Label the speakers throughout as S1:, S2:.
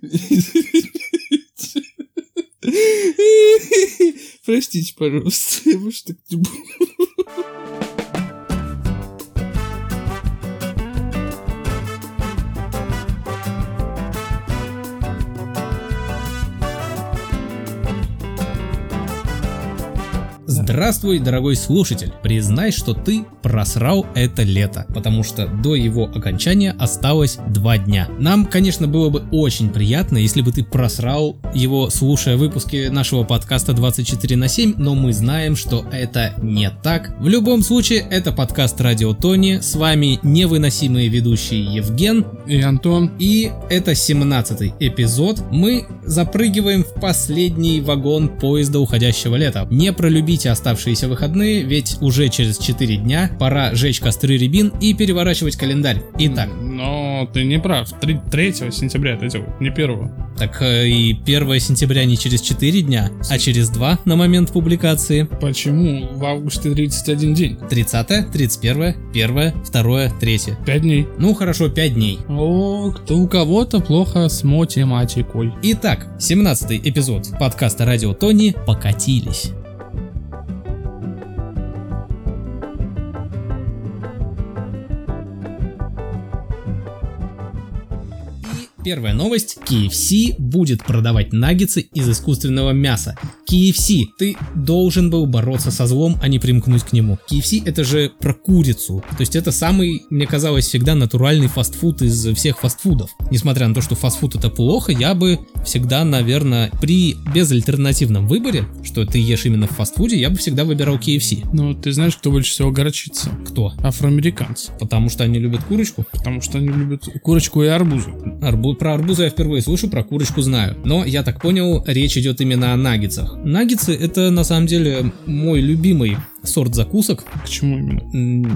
S1: Простите, пожалуйста, я больше так не буду.
S2: Здравствуй, дорогой слушатель! Признай, что ты просрал это лето, потому что до его окончания осталось два дня. Нам, конечно, было бы очень приятно, если бы ты просрал его, слушая выпуски нашего подкаста 24 на 7, но мы знаем, что это не так. В любом случае, это подкаст Радио Тони, с вами невыносимые ведущие Евген
S1: И Антон,
S2: и это 17 эпизод. Мы запрыгиваем в последний вагон поезда уходящего лета. Не пролюбите оставшиеся выходные, ведь уже через 4 дня пора жечь костры рябин и переворачивать календарь. Итак,
S1: но ты не прав. Три- 3 сентября это не 1.
S2: так э, и 1 сентября не через 4 дня, а через 2 на момент публикации.
S1: Почему в августе 31 день?
S2: 30, 31, 1, 2, 3.
S1: 5 дней.
S2: Ну хорошо, 5 дней.
S1: О, кто у кого-то плохо с математикой.
S2: Итак, 17 эпизод подкаста Радио Тони «Покатились». Первая новость. KFC будет продавать наггетсы из искусственного мяса. KFC, ты должен был бороться со злом, а не примкнуть к нему. KFC это же про курицу. То есть это самый, мне казалось, всегда натуральный фастфуд из всех фастфудов. Несмотря на то, что фастфуд это плохо, я бы всегда, наверное, при безальтернативном выборе, что ты ешь именно в фастфуде, я бы всегда выбирал KFC.
S1: Ну, ты знаешь, кто больше всего горчится?
S2: Кто?
S1: Афроамериканцы.
S2: Потому что они любят курочку.
S1: Потому что они любят курочку и арбузы.
S2: Арбу- Про арбузы я впервые слышу, про курочку знаю. Но я так понял, речь идет именно о наггетсах. Наггетсы это на самом деле мой любимый сорт закусок.
S1: К чему именно?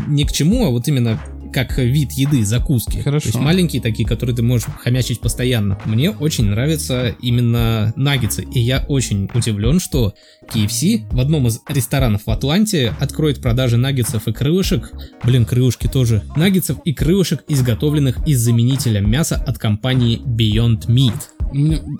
S2: Не к чему, а вот именно как вид еды, закуски.
S1: Хорошо.
S2: То есть маленькие такие, которые ты можешь хомячить постоянно. Мне очень нравятся именно наггетсы. И я очень удивлен, что KFC в одном из ресторанов в Атланте откроет продажи наггетсов и крылышек. Блин, крылышки тоже. Наггетсов и крылышек, изготовленных из заменителя мяса от компании Beyond Meat.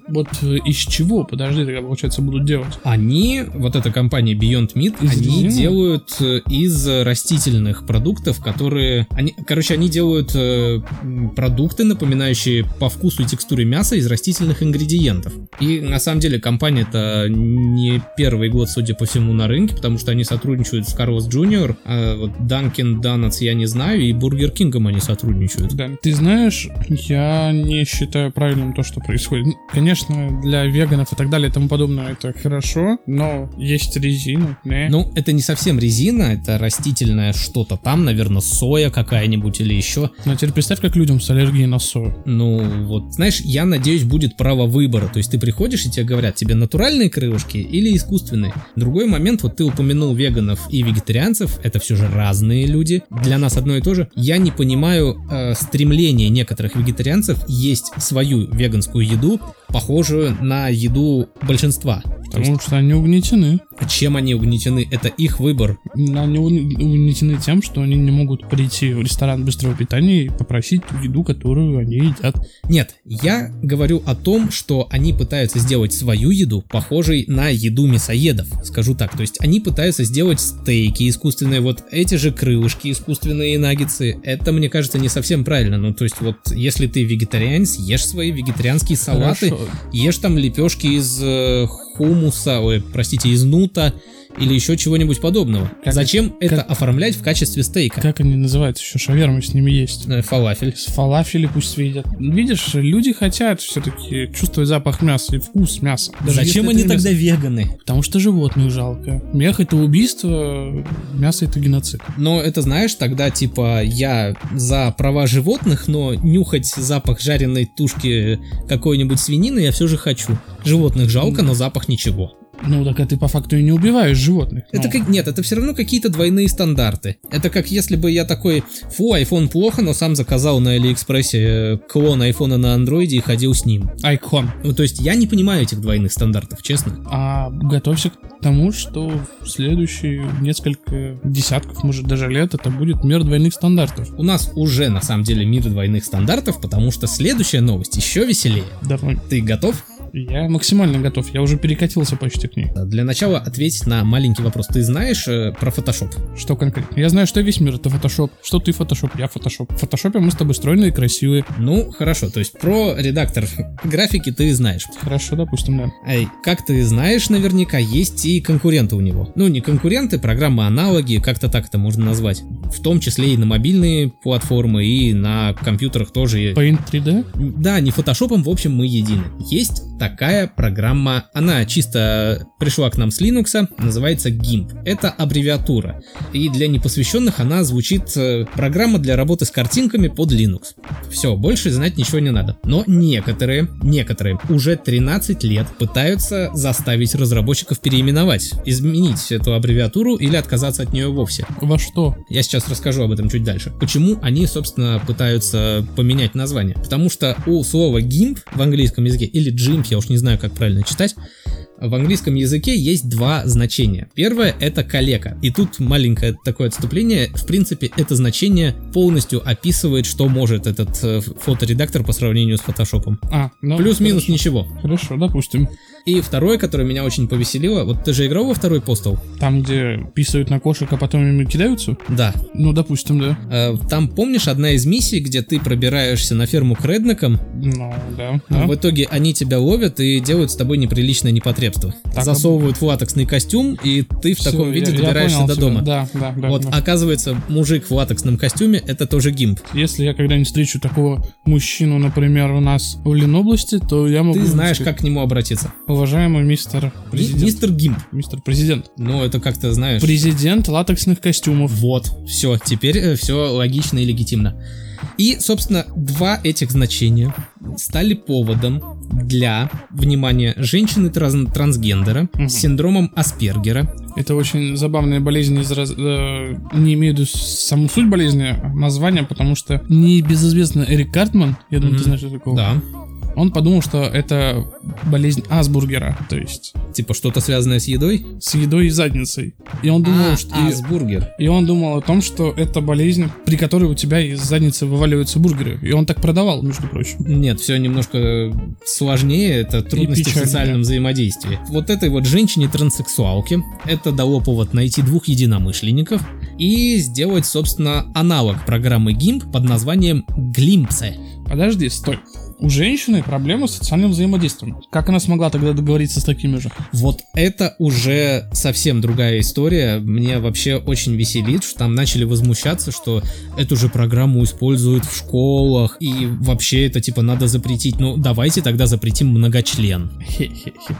S1: Вот э, из чего, подожди, тогда, получается, будут делать?
S2: Они, вот эта компания Beyond Meat,
S1: Из
S2: они
S1: резины?
S2: делают э, из растительных продуктов, которые... Они, короче, они делают э, продукты, напоминающие по вкусу и текстуре мяса из растительных ингредиентов. И на самом деле компания это не первый год, судя по всему, на рынке, потому что они сотрудничают с Carlos Jr., а вот Dunkin' Donuts я не знаю, и Burger King они сотрудничают.
S1: Да, ты знаешь, я не считаю правильным то, что происходит. Ну, Конечно, для веганов и так далее и тому подобное это хорошо, но есть резина, не?
S2: Ну, это не совсем резина, это растительное что-то там, наверное, соя какая-нибудь или еще.
S1: Но теперь представь, как людям с аллергией на сою.
S2: Ну, вот, знаешь, я надеюсь, будет право выбора. То есть ты приходишь и тебе говорят, тебе натуральные крылышки или искусственные. Другой момент, вот ты упомянул веганов и вегетарианцев, это все же разные люди. Для нас одно и то же. Я не понимаю э, стремления некоторых вегетарианцев есть свою веганскую еду, похожую на еду большинства. То есть,
S1: Потому что они угнетены.
S2: чем они угнетены, это их выбор.
S1: Они угн- угнетены тем, что они не могут прийти в ресторан быстрого питания и попросить ту еду, которую они едят.
S2: Нет, я говорю о том, что они пытаются сделать свою еду похожей на еду мясоедов, скажу так. То есть они пытаются сделать стейки искусственные, вот эти же крылышки искусственные и наггетсы. Это, мне кажется, не совсем правильно. Ну, то есть вот если ты вегетарианец, ешь свои вегетарианские салаты,
S1: Хорошо.
S2: Ешь там лепешки из э, хумуса, ой, простите, из нута или еще чего-нибудь подобного.
S1: Как-
S2: Зачем это
S1: как-
S2: оформлять в качестве стейка?
S1: Как они называются? Еще шавермы с ними есть.
S2: Э, Фалафель.
S1: С фалафели пусть видят. Видишь, люди хотят все-таки чувствовать запах мяса и вкус мяса. Даже
S2: Зачем они
S1: это
S2: тогда
S1: мясо.
S2: веганы?
S1: Потому что животных жалко. Мех это убийство, мясо это геноцид.
S2: Но это знаешь, тогда типа я за права животных, но нюхать запах жареной тушки какой-нибудь свинины я все же хочу. Животных жалко, но запах ничего.
S1: Ну, так а ты по факту и не убиваешь животных.
S2: Это
S1: Ну,
S2: как... Нет, это все равно какие-то двойные стандарты. Это как если бы я такой, фу, iPhone плохо, но сам заказал на Алиэкспрессе э, клон айфона на андроиде и ходил с ним.
S1: Айкон.
S2: Ну, то есть я не понимаю этих двойных стандартов, честно.
S1: А готовься к тому, что в следующие несколько десятков, может даже лет, это будет мир двойных стандартов.
S2: У нас уже на самом деле мир двойных стандартов, потому что следующая новость еще веселее.
S1: Давай.
S2: Ты готов?
S1: Я максимально готов, я уже перекатился почти к ней.
S2: Для начала ответь на маленький вопрос. Ты знаешь э, про Photoshop?
S1: Что конкретно? Я знаю, что весь мир это фотошоп. Что ты фотошоп, я фотошоп. В фотошопе мы с тобой стройные и красивые.
S2: Ну, хорошо, то есть про редактор графики ты знаешь.
S1: Хорошо, допустим, да.
S2: Эй, как ты знаешь, наверняка есть и конкуренты у него. Ну, не конкуренты, программы аналоги, как-то так это можно назвать. В том числе и на мобильные платформы, и на компьютерах тоже.
S1: Paint 3D?
S2: Да, не фотошопом, в общем, мы едины. Есть такая программа, она чисто пришла к нам с Linux, называется GIMP. Это аббревиатура. И для непосвященных она звучит э, программа для работы с картинками под Linux. Все, больше знать ничего не надо. Но некоторые, некоторые уже 13 лет пытаются заставить разработчиков переименовать, изменить эту аббревиатуру или отказаться от нее вовсе.
S1: Во что?
S2: Я сейчас расскажу об этом чуть дальше. Почему они, собственно, пытаются поменять название? Потому что у слова GIMP в английском языке, или GIMP, я уж не знаю, как правильно читать, в английском языке есть два значения. Первое это калека. И тут маленькое такое отступление. В принципе, это значение полностью описывает, что может этот э, фоторедактор по сравнению с фотошопом.
S1: А, ну,
S2: Плюс-минус ничего.
S1: Хорошо, допустим.
S2: И второе, которое меня очень повеселило, вот ты же играл во второй постол?
S1: Там, где писают на кошек, а потом ими кидаются?
S2: Да.
S1: Ну, допустим, да.
S2: Э, Там помнишь одна из миссий, где ты пробираешься на ферму к реднекам,
S1: Ну, да. да.
S2: В итоге они тебя ловят и делают с тобой неприличное непотребство.
S1: Так,
S2: Засовывают в латексный костюм, и ты в
S1: Всё,
S2: таком виде
S1: я- я
S2: добираешься
S1: понял
S2: до
S1: тебя.
S2: дома.
S1: Да, да, да.
S2: вот,
S1: да.
S2: оказывается, мужик в латексном костюме это тоже гимп.
S1: Если я когда-нибудь встречу такого мужчину, например, у нас в Ленобласти, то я могу...
S2: Ты знаешь,
S1: сказать,
S2: как к нему обратиться.
S1: Уважаемый мистер
S2: Ми-
S1: президент.
S2: Мистер Гимп.
S1: Мистер президент.
S2: Ну, это как-то знаешь.
S1: Президент латексных костюмов.
S2: Вот, все, теперь все логично и легитимно. И, собственно, два этих значения стали поводом для, внимания, женщины-трансгендера
S1: Мгм.
S2: с синдромом Аспергера,
S1: Это очень забавная болезнь из раз... э, Не имею в виду саму суть болезни, а название, потому что небезызвестный Эрик Картман, я думаю,
S2: Мгм.
S1: ты знаешь, что такого.
S2: Да.
S1: Он подумал, что это болезнь Асбургера, то есть
S2: Типа что-то связанное с едой?
S1: с едой и задницей. И он думал,
S2: а,
S1: что... и-
S2: Асбургер.
S1: И он думал о том, что это болезнь, при которой у тебя из задницы вываливаются бургеры. И он так продавал, между прочим.
S2: Нет, все немножко сложнее, это трудности в социальном взаимодействии. Вот этой вот женщине-транссексуалке это дало повод найти двух единомышленников и сделать, собственно, аналог программы GIMP под названием Глимпсе.
S1: Подожди, стой. У женщины проблемы с социальным взаимодействием. Как она смогла тогда договориться с такими же?
S2: Вот это уже совсем другая история. Мне вообще очень веселит, что там начали возмущаться, что эту же программу используют в школах, и вообще это типа надо запретить. Ну, давайте тогда запретим многочлен.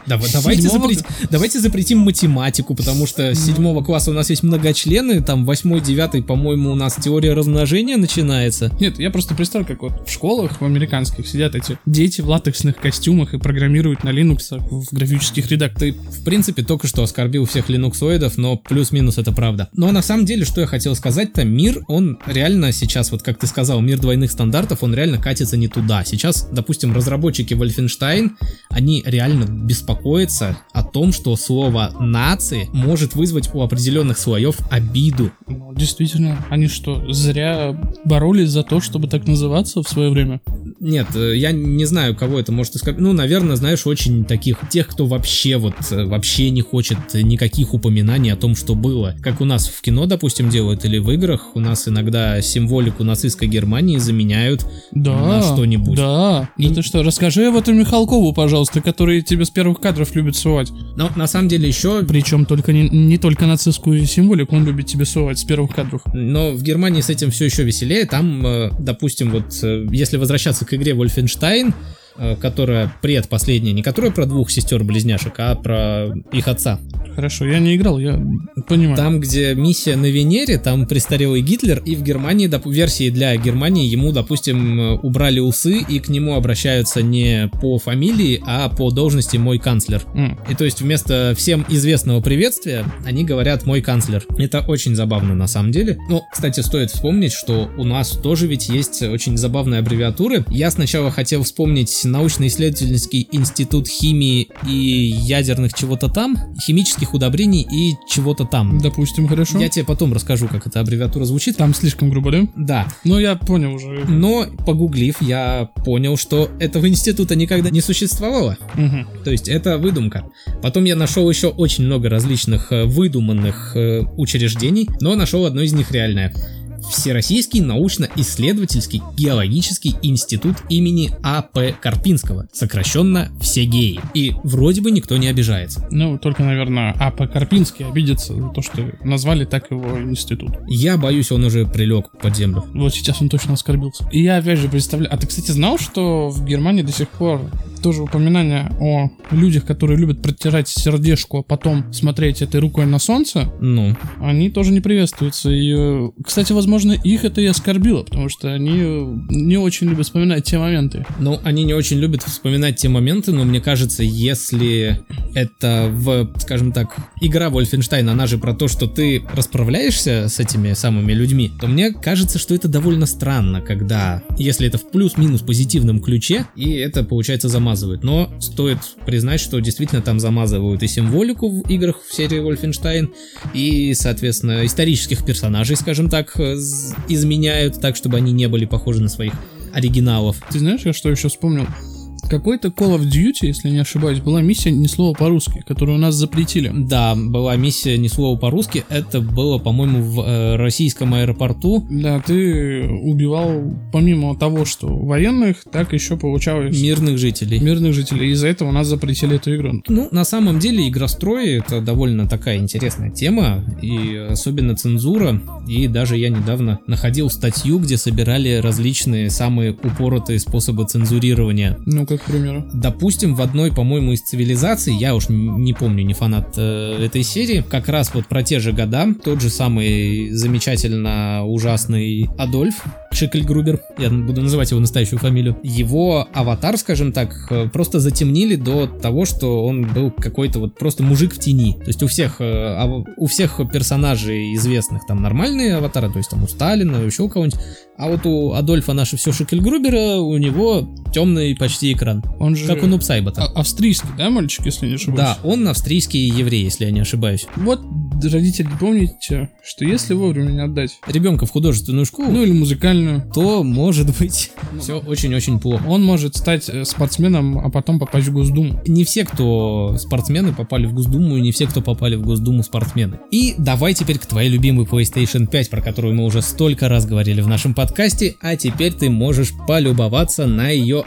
S2: Дава- давайте, запрет- давайте запретим математику, потому что с седьмого класса у нас есть многочлены, там восьмой, девятый, по-моему, у нас теория размножения начинается.
S1: Нет, я просто представляю, как вот в школах в американских сидят эти дети в латексных костюмах и программируют на Linux в графических редакторах.
S2: Ты, в принципе, только что оскорбил всех линуксоидов, но плюс-минус это правда. Но на самом деле, что я хотел сказать-то, мир, он реально сейчас, вот как ты сказал, мир двойных стандартов, он реально катится не туда. Сейчас, допустим, разработчики Wolfenstein, они реально беспокоятся о том, что слово «нации» может вызвать у определенных слоев обиду.
S1: Ну, действительно, они что, зря боролись за то, чтобы так называться в свое время?
S2: Нет, э, я не знаю, кого это может оскорбить. Ну, наверное, знаешь, очень таких, тех, кто вообще вот, э, вообще не хочет никаких упоминаний о том, что было. Как у нас в кино, допустим, делают, или в играх, у нас иногда символику нацистской Германии заменяют
S1: Да.
S2: на что-нибудь.
S1: Да.
S2: И-
S1: Да ты что, расскажи об этом Михалкову, пожалуйста, который тебе с первых кадров любит сувать.
S2: Но на самом деле еще
S1: Причем только не, не только нацистскую символику он любит тебе сувать с первых кадров.
S2: Но в Германии с этим все еще веселее. Там, э, допустим, вот э, если возвращаться к игре Wolfenstein, которая предпоследняя, не которая про двух сестер-близняшек, а про их отца.
S1: хорошо. Я не играл, я понимаю.
S2: Там, где миссия на Венере, там престарелый Гитлер, и в Германии, доп- версии для Германии, ему, допустим, э, убрали усы, и к нему обращаются не по фамилии, а по должности «мой канцлер».
S1: М.
S2: И то есть вместо всем известного приветствия они говорят «мой канцлер». Это очень забавно на самом деле. Ну, кстати, стоит вспомнить, что у нас тоже ведь есть очень забавные аббревиатуры. Я сначала хотел вспомнить научно-исследовательский институт химии и ядерных чего-то там, химических удобрений и чего-то там.
S1: Допустим, хорошо.
S2: Я тебе потом расскажу, как эта аббревиатура звучит.
S1: Там слишком грубо, да?
S2: Да,
S1: Ну, я понял уже.
S2: но погуглив, я понял, что этого института никогда не существовало.
S1: Мгм.
S2: То есть это выдумка. Потом я нашел еще очень много различных э, выдуманных э, учреждений, но нашел одно из них реальное. Всероссийский научно-исследовательский геологический институт имени А.П. Карпинского, сокращенно ВСЕГЕИ. И вроде бы никто не обижается.
S1: Ну, только, наверное, А.П. Карпинский обидится за то, что назвали так его институт.
S2: Я боюсь, он уже прилег под землю.
S1: Вот сейчас он точно оскорбился. И я опять же представляю... А ты, кстати, знал, что в Германии до сих пор тоже упоминание о людях, которые любят протирать сердечку, а потом смотреть этой рукой на солнце,
S2: Ну,
S1: они тоже не приветствуются. И, э, кстати, возможно, их это и оскорбило, потому что они э, не очень любят вспоминать те моменты.
S2: Ну, они не очень любят вспоминать те моменты, но мне кажется, если это в, скажем так, игра Wolfenstein, она же про то, что ты расправляешься с этими самыми людьми, то мне кажется, что это довольно странно, когда, если это в плюс-минус позитивном ключе, и это, получается, замазывают. Но стоит признать, что действительно там замазывают и символику в играх в серии Wolfenstein, и, соответственно, исторических персонажей, скажем так, изменяют так, чтобы они не были похожи на своих оригиналов.
S1: Ты знаешь, я что еще вспомнил? Какой-то Call of Duty, если не ошибаюсь, была миссия ни слова по-русски, которую у нас запретили.
S2: Да, была миссия ни слова по-русски. Это было, по-моему, в э, российском аэропорту.
S1: Да, ты убивал помимо того, что военных, так еще получалось
S2: Мирных жителей.
S1: мирных жителей. Из-за этого нас запретили эту игру.
S2: Ну, на самом деле, игрострои это довольно такая интересная тема, и особенно цензура. И даже я недавно находил статью, где собирали различные самые упоротые способы цензурирования.
S1: Ну, как к.
S2: Допустим, в одной, по-моему, из цивилизаций, я уж не помню, не фанат э, этой серии, как раз вот про те же года, тот же самый замечательно ужасный Адольф Шикльгрубер, я буду называть его настоящую фамилию, его аватар, скажем так, э, просто затемнили до того, что он был какой-то вот просто мужик в тени. То есть у всех, э, у всех персонажей известных там нормальные аватары, то есть там у Сталина, еще у кого-нибудь, а вот у Адольфа наше все Шикельгрубера, у него темный почти экран.
S1: Он же
S2: Как у Нупсайбата.
S1: а- австрийский, да, мальчик, если не ошибаюсь?
S2: Да, он австрийский еврей, если я не ошибаюсь.
S1: Вот, родители, помните, что если вовремя не отдать,
S2: Ребенка в художественную школу,
S1: ну или музыкальную,
S2: то может быть все очень-очень плохо.
S1: он может стать э, спортсменом, а потом попасть в Госдуму.
S2: Не все, кто спортсмены, попали в Госдуму, и не все, кто попали в Госдуму, спортсмены. И давай теперь к твоей любимой PlayStation 5, про которую мы уже столько раз говорили в нашем подкасте, а теперь ты можешь полюбоваться на ее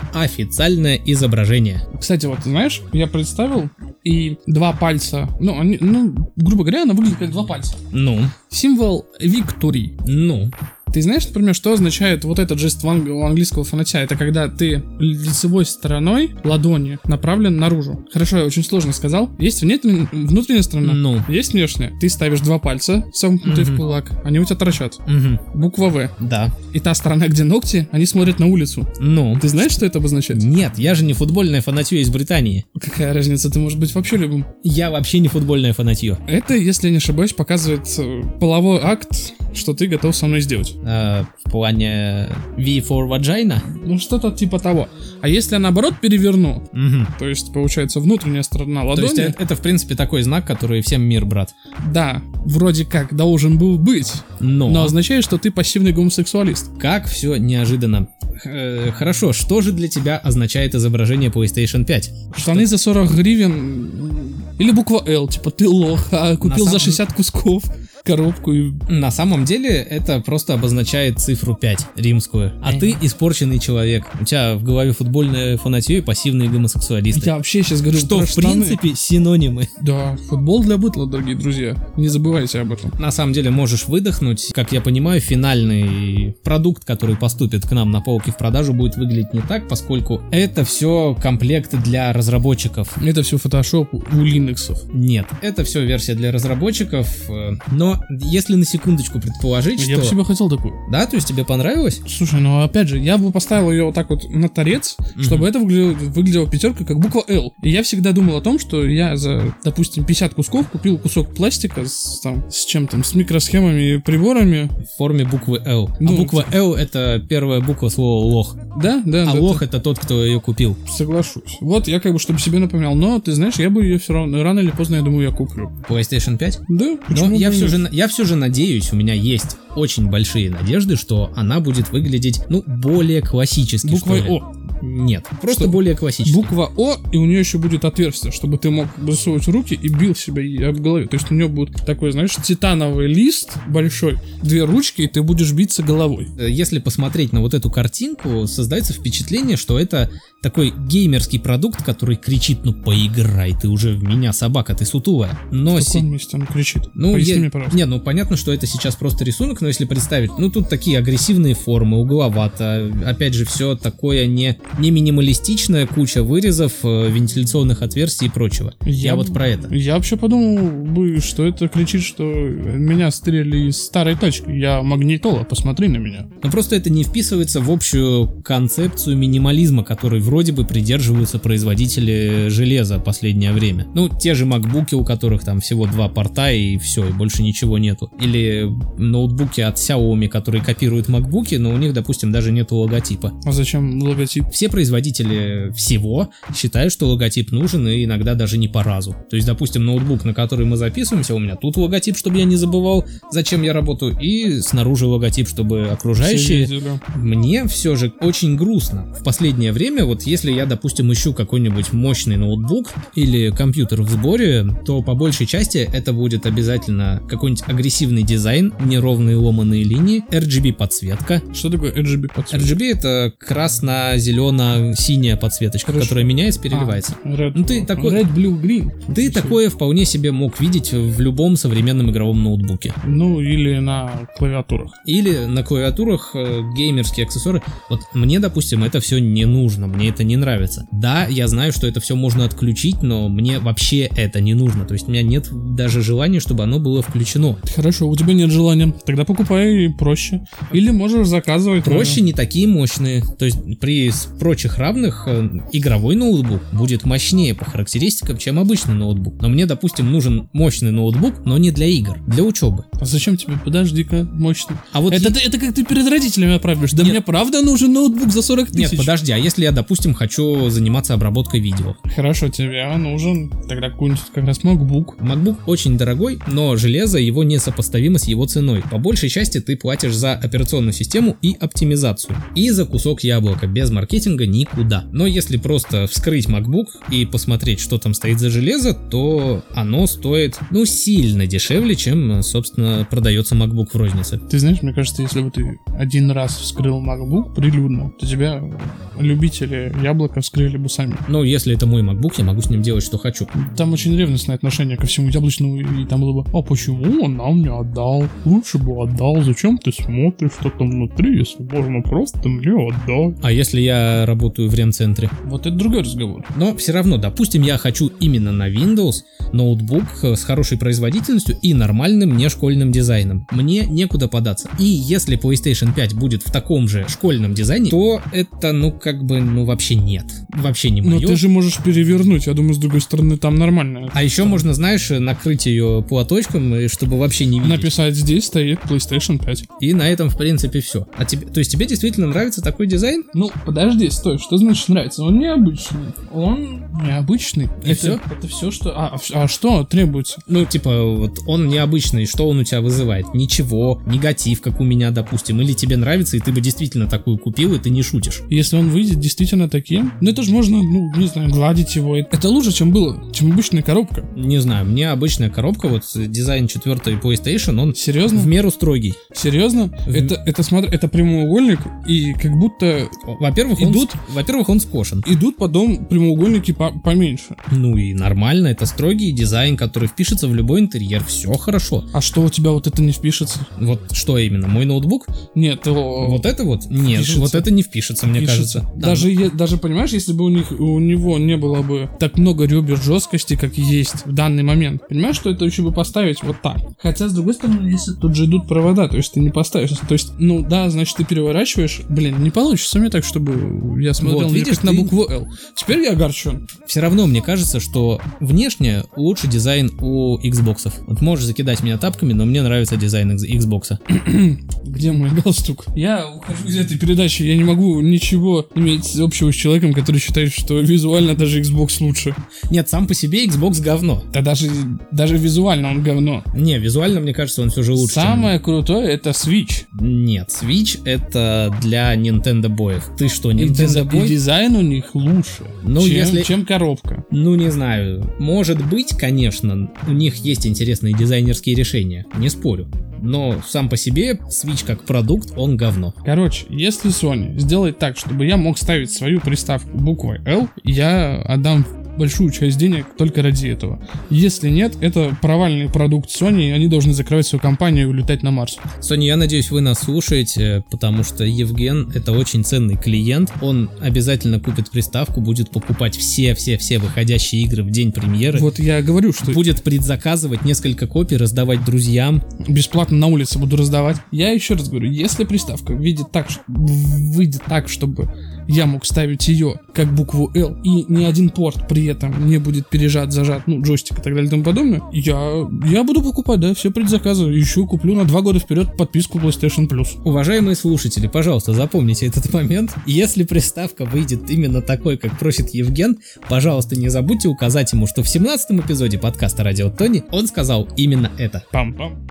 S2: официальное изображение.
S1: Кстати, вот, знаешь, я представил, и два пальца, ну, они, ну, грубо говоря, она выглядит как два пальца.
S2: Ну,
S1: Символ Victory.
S2: ну,
S1: Ты знаешь, например, что означает вот этот жест в у английского фанатя? Это когда ты лицевой стороной ладони направлен наружу. Хорошо, я очень сложно сказал. Есть внутренняя, внутренняя сторона,
S2: Ну.
S1: есть внешняя. Ты ставишь два пальца, сомкнутые в
S2: Мгм.
S1: кулак, они у тебя торчат.
S2: мгм,
S1: Буква В.
S2: да,
S1: И та сторона, где ногти, они смотрят на улицу.
S2: ну.
S1: Ты знаешь, что это обозначает?
S2: Нет, я же не футбольная фанатье из Британии.
S1: Какая разница, ты можешь быть вообще любым.
S2: Я вообще не футбольная фанатье.
S1: Это, если я не ошибаюсь, показывает э, половой акт, что ты готов со мной сделать.
S2: А, в плане V for vagina?
S1: Ну, что-то типа того. А если я наоборот переверну,
S2: Мгм.
S1: то есть, получается, внутренняя сторона
S2: То
S1: ладони,
S2: есть это, это, в принципе, такой знак, который всем мир, брат.
S1: да, вроде как должен был быть,
S2: Но,
S1: но означает, что ты пассивный гомосексуалист.
S2: как все неожиданно. Э, хорошо, что же для тебя означает изображение PlayStation 5?
S1: Штаны за 40 гривен или буква L, типа ты лох, а купил
S2: На
S1: за
S2: самом-
S1: 60 кусков. Коробку и...
S2: На самом деле это просто обозначает цифру 5, римскую. А ты испорченный человек. У тебя в голове футбольное фанатье и пассивные гомосексуалисты.
S1: Я вообще сейчас говорю
S2: Что, в
S1: штаны.
S2: принципе, синонимы.
S1: Да, футбол для бытла, дорогие друзья. Не забывайте об этом.
S2: На самом деле можешь выдохнуть. Как я понимаю, финальный продукт, который поступит к нам на полке в продажу, будет выглядеть не так, поскольку это все комплект для разработчиков.
S1: Это все фотошоп у Linux.
S2: Нет, это все версия для разработчиков. э, Но если на секундочку предположить,
S1: Я
S2: что...
S1: бы себе хотел такую.
S2: Да, то есть тебе понравилось?
S1: Слушай, ну опять же, я бы поставил ее вот так вот на торец, чтобы это выглядело, выглядела пятерка как буква L. И я всегда думал о том, что я за, допустим, 50 кусков купил кусок пластика с, там, с чем там, с микросхемами и приборами.
S2: В форме буквы L.
S1: Ну,
S2: а буква L это первая буква слова лох.
S1: Да, да,
S2: А
S1: да,
S2: лох это тот, кто ее купил.
S1: Соглашусь. Вот я как бы, чтобы себе напоминал. Но, ты знаешь, я бы ее все равно, рано или поздно, я думаю, я куплю.
S2: PlayStation 5?
S1: Да,
S2: Но
S1: почему
S2: я все,
S1: нет?
S2: Же, я все же надеюсь, у меня есть очень большие надежды, что она будет выглядеть, ну, более классически.
S1: Буквой. О.
S2: Нет, просто
S1: Что?
S2: более классически.
S1: Буква О, и у нее еще будет отверстие, чтобы ты мог засовывать руки и бил себя об голове. То есть у нее будет такой, знаешь, титановый лист большой, две ручки, и ты будешь биться головой.
S2: Э, Если посмотреть на вот эту картинку, создается впечатление, что это такой геймерский продукт, который кричит, ну поиграй, ты уже в меня собака, ты сутулая. Но
S1: В каком месте он кричит?
S2: Ну,
S1: Поясни
S2: я-
S1: мне, пожалуйста.
S2: Не, ну понятно, что это сейчас просто рисунок, но если представить, ну тут такие агрессивные формы, угловато, опять же, все такое не, не минималистичная куча вырезов, э, вентиляционных отверстий и прочего. Я, вот
S1: б-
S2: про это.
S1: Я вообще подумал бы, что это кричит, что меня стреляли из старой тачки. Я магнитола, посмотри на меня.
S2: Но просто это не вписывается в общую концепцию минимализма, которой вроде бы придерживаются производители железа последнее время. Ну, те же макбуки, у которых там всего два порта и все, и больше ничего нету. Или ноутбуки от Xiaomi, которые копируют макбуки, но у них, допустим, даже нету логотипа.
S1: А зачем логотип?
S2: Все производители всего считают, что логотип нужен и иногда даже не по разу. То есть, допустим, ноутбук, на который мы записываемся, у меня тут логотип, чтобы я не забывал, зачем я работаю, и снаружи логотип, чтобы окружающие мне все же очень грустно. В последнее время, вот если я, допустим, ищу какой-нибудь мощный ноутбук или компьютер в сборе, то по большей части это будет обязательно какой-нибудь агрессивный дизайн, неровные ломаные линии, RGB подсветка.
S1: Что такое RGB подсветка?
S2: RGB это красно-зелено-синяя подсветочка,
S1: Хорошо.
S2: которая меняется, переливается.
S1: А, red,
S2: Ну, ты такой-
S1: Red, blue, green.
S2: Ты
S1: Всё.
S2: такое вполне себе мог видеть в любом современном игровом ноутбуке.
S1: Ну, или на клавиатурах.
S2: Или на клавиатурах э, геймерские аксессуары. Вот мне, допустим, это все не нужно, мне это не нравится. Да, я знаю, что это все можно отключить, но мне вообще это не нужно. То есть у меня нет даже желания, чтобы оно было включено.
S1: Хорошо, у тебя нет желания. Тогда покупай проще. Или можешь заказывать.
S2: Проще не такие мощные. То есть при с- прочих равных э, игровой ноутбук будет мощнее по характеристикам, чем обычный ноутбук. Но мне, допустим, нужен мощный ноутбук, но не для игр, для учебы.
S1: А зачем тебе? Подожди-ка, мощно.
S2: А вот
S1: это, ты- это как ты перед родителями отправишь. Да
S2: Нет.
S1: мне правда нужен ноутбук за 40 тысяч?
S2: Нет, подожди, а если я, допустим, хочу заниматься обработкой видео?
S1: Хорошо, тебе нужен тогда какой-нибудь как раз MacBook.
S2: MacBook очень дорогой, но железо его несопоставимо с его ценой. По большей части ты платишь за операционную систему и оптимизацию. И за кусок яблока, без маркетинга никуда. Но если просто вскрыть MacBook и посмотреть, что там стоит за железо, то оно стоит, ну, сильно дешевле, чем, собственно, продается MacBook в рознице.
S1: Ты знаешь, мне кажется, если бы ты один раз вскрыл MacBook прилюдно, то тебя любители яблока вскрыли бы сами.
S2: Но если это мой MacBook, я могу с ним делать, что хочу.
S1: Там очень ревностное отношение ко всему яблочному, и там было бы, а почему он нам не отдал? Лучше бы отдал, зачем ты смотришь, что там внутри, если можно просто мне отдать?
S2: А если я работаю в ремцентре?
S1: Вот это другой разговор.
S2: Но все равно, допустим, я хочу именно на Windows ноутбук э, с хорошей производительностью и нормальным нешкольным дизайном. Мне некуда податься. И если PlayStation 5 будет в таком же школьном дизайне, то это, ну, как бы, ну, вообще нет. Вообще не
S1: Но
S2: мое.
S1: ты же можешь перевернуть, я думаю, с другой стороны там нормально.
S2: А еще можно, знаешь, накрыть ее платочком, и чтобы вообще не видеть.
S1: Написать здесь стоит PlayStation 5.
S2: И на этом, в принципе, все. А тебе, то есть тебе действительно нравится такой дизайн?
S1: Ну, подожди, Погоди, стой, что значит нравится? Он необычный. Он необычный.
S2: И
S1: это? Это все, что... А, а что требуется?
S2: Ну, типа, вот он необычный, что он у тебя вызывает? Ничего, негатив, как у меня, допустим. Или тебе нравится, и ты бы действительно такую купил, и ты не шутишь.
S1: Если он выйдет действительно таким, ну это же можно, ну, не знаю, гладить его. Это лучше, чем было, чем обычная коробка.
S2: Не знаю, мне обычная коробка, вот дизайн четвертой PlayStation, он
S1: Серьезно?
S2: в меру строгий.
S1: Серьезно? Это, это, смотри, это прямоугольник, и как будто
S2: Во-первых,
S1: Идут?
S2: с- во-первых, он скошен.
S1: идут потом прямоугольники по- поменьше.
S2: Ну и нормально, это строгий дизайн, который впишется в любой интерьер, все хорошо.
S1: А что у тебя вот это не впишется?
S2: Вот что именно, мой ноутбук?
S1: Нет, о,
S2: Вот это вот? Нет,
S1: Впишется.
S2: вот это не впишется, мне
S1: пишется.
S2: кажется. Да.
S1: Даже, е- даже понимаешь, если бы у них у него не было бы так много ребер жесткости, как есть в данный момент, понимаешь, что это еще бы поставить вот так. Хотя, с другой стороны, если тут же идут провода, то есть ты не поставишь. То есть, ну да, значит, ты переворачиваешь. Блин, не получится мне так, чтобы я смотрел
S2: Вот, видишь,
S1: на букву L. Теперь я огорчен.
S2: Все равно мне кажется, что внешне лучше дизайн у Xbox. Вот можешь закидать меня тапками, но мне нравится дизайн Xbox.
S1: Где мой галстук? Я ухожу из этой передачи, я не могу ничего иметь общего с человеком, который считает, что визуально даже Xbox лучше.
S2: Нет, сам по себе Xbox говно.
S1: Да даже, даже визуально он говно.
S2: Не, визуально, мне кажется, он все же лучше. чем-
S1: Самое крутое это Switch.
S2: Нет, Switch это для Nintendo боев. Ты что,
S1: И,
S2: Nintendo
S1: диза- и дизайн у них лучше,
S2: Ну,
S1: чем,
S2: если-
S1: чем коробка.
S2: Ну, не знаю. Может быть, конечно, у них есть интересные дизайнерские решения, не спорю. Но сам по себе Switch как продукт, он говно.
S1: Короче, если Sony сделает так, чтобы я мог ставить свою приставку буквой L, я отдам большую часть денег только ради этого. Если нет, это провальный продукт Sony, и они должны закрывать свою компанию и улетать на Марс.
S2: Соня, я надеюсь, вы нас слушаете, потому что Евген это очень ценный клиент. Он обязательно купит приставку, будет покупать все-все-все выходящие игры в день премьеры.
S1: Вот я говорю, что
S2: Будет предзаказывать несколько копий, раздавать друзьям.
S1: бесплатно на улице буду раздавать. Я еще раз говорю, если приставка выйдет так, выйдет так, чтобы я мог ставить ее как букву L, и ни один порт при этом не будет пережат, зажат, ну, джойстик и так далее и тому подобное, я, я буду покупать, да, все предзаказы. Еще куплю на два года вперед подписку PlayStation Plus.
S2: Уважаемые слушатели, пожалуйста, запомните этот момент. Если приставка выйдет именно такой, как просит Евген, пожалуйста, не забудьте указать ему, что в 17 эпизоде подкаста Радио Тони он сказал именно это.
S1: Пам-пам.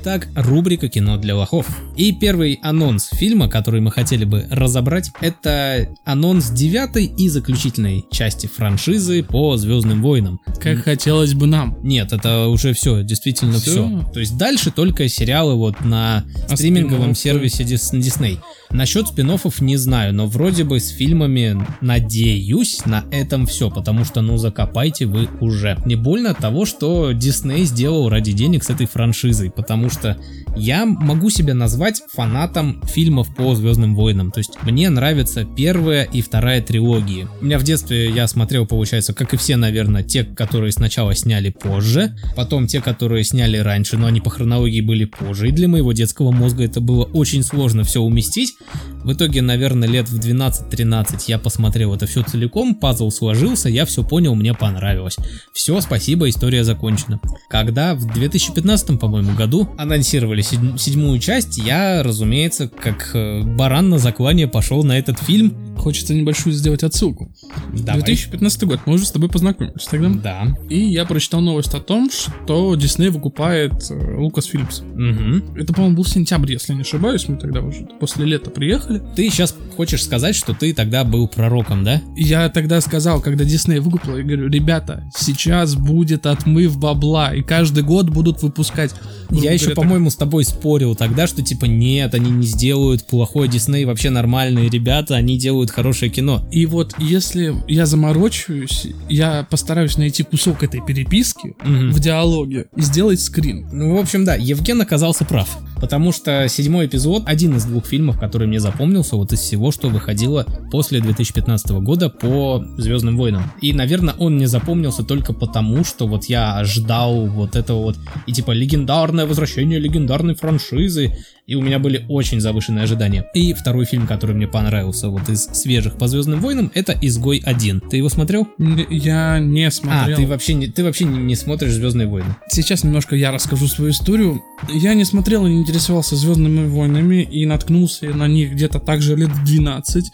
S2: Итак, рубрика «Кино для лохов». И первый анонс фильма, который мы хотели бы разобрать, это анонс девятой и заключительной части франшизы по Звездным войнам.
S1: Как хотелось бы нам.
S2: Нет, это уже все, действительно
S1: Всё?
S2: все. То есть дальше только сериалы вот на
S1: А
S2: стриминговом сервисе Disney. Насчет спин не знаю, но вроде бы с фильмами, надеюсь, на этом все, потому что, ну, закопайте вы уже. Не больно от того, что Disney сделал ради денег с этой франшизой, потому что я могу себя назвать фанатом фильмов по Звездным войнам. То есть мне нравится первая и вторая трилогии. У меня в детстве я смотрел, получается, как и все, наверное, те, которые сначала сняли позже, потом те, которые сняли раньше, но они по хронологии были позже. И для моего детского мозга это было очень сложно все уместить. В итоге, наверное, лет в 12-13 я посмотрел это все целиком, пазл сложился, я все понял, мне понравилось. Все, спасибо, история закончена. Когда в 2015, по-моему, году анонсировали седь- седьмую часть, я, разумеется, как э, баран на заклание пошел на этот фильм.
S1: Хочется небольшую сделать отсылку.
S2: Давай.
S1: 2015 год, мы уже с тобой познакомились тогда.
S2: Да.
S1: И я прочитал новость о том, что Дисней выкупает Лукас Филлипс.
S2: Мгм.
S1: Это, по-моему, был сентябрь, если не ошибаюсь. Мы тогда уже после лета приехали.
S2: Ты сейчас хочешь сказать, что ты тогда был пророком, да?
S1: Я тогда сказал, когда Дисней выкупил, я говорю, ребята, сейчас будет отмыв бабла, и каждый год будут выпускать. грубо
S2: Я еще, по-моему, с тобой спорил тогда, что типа нет, они не сделают плохой Дисней, вообще нормальные ребята, они делают хорошее кино.
S1: И вот если я заморочаюсь, я постараюсь найти кусок этой переписки
S2: Мгм.
S1: в диалоге и сделать скрин.
S2: Ну, в общем, да, Евген оказался прав. Потому что седьмой эпизод один из двух фильмов, который мне запомнился вот из всего, что выходило после 2015 года по Звездным войнам. И, наверное, он мне запомнился только потому, что вот я ждал вот этого вот и типа легендарное возвращение легендарной франшизы, и у меня были очень завышенные ожидания. И второй фильм, который мне понравился вот из свежих по Звездным войнам, это «Изгой 1». Ты его смотрел?
S1: Я не смотрел.
S2: А, ты вообще не, ты вообще не, не смотришь «Звездные войны».
S1: Сейчас немножко я расскажу свою историю. Я не смотрел и не интересовался Звездными войнами и наткнулся на них где-то так же лет 12.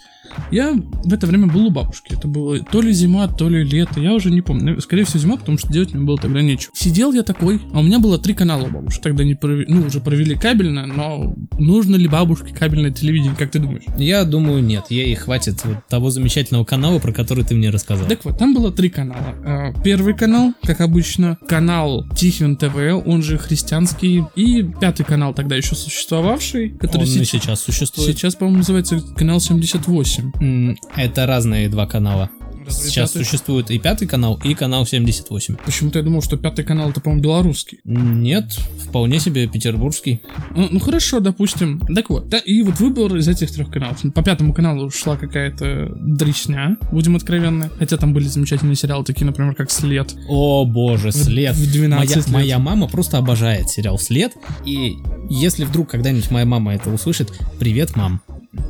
S1: Я в это время был у бабушки. Это было то ли зима, то ли лето. Я уже не помню. Скорее всего, зима, потому что делать мне было тогда нечего. Сидел я такой, а у меня было три канала у бабушки. Тогда не провели, ну, уже провели кабельное, но нужно ли бабушке кабельное телевидение, как ты думаешь?
S2: Я думаю, нет. Ей хватит вот того замечательного канала, про который ты мне рассказал.
S1: Так вот, там было три канала. А, Первый канал, как обычно, канал Тихвин ТВ, он же христианский, и пятый канал тогда еще существовавший, который
S2: Он
S1: сейчас,
S2: сейчас существует.
S1: сейчас, по-моему, называется канал 78.
S2: М, Это разные два канала.
S1: Разве
S2: Сейчас
S1: пятый?
S2: существует и пятый канал, и канал 78.
S1: Почему-то я думал, что пятый канал это, по-моему, белорусский.
S2: Нет, вполне себе петербургский.
S1: Ну, ну, хорошо, допустим. Так вот, да, и вот выбор из этих трех каналов. По пятому каналу шла какая-то дресня, будем откровенны. Хотя там были замечательные сериалы, такие, например, как «След».
S2: О боже, след.
S1: в 12
S2: моя,
S1: лет.
S2: моя мама просто обожает сериал След. И если вдруг когда-нибудь моя мама это услышит, привет, мам.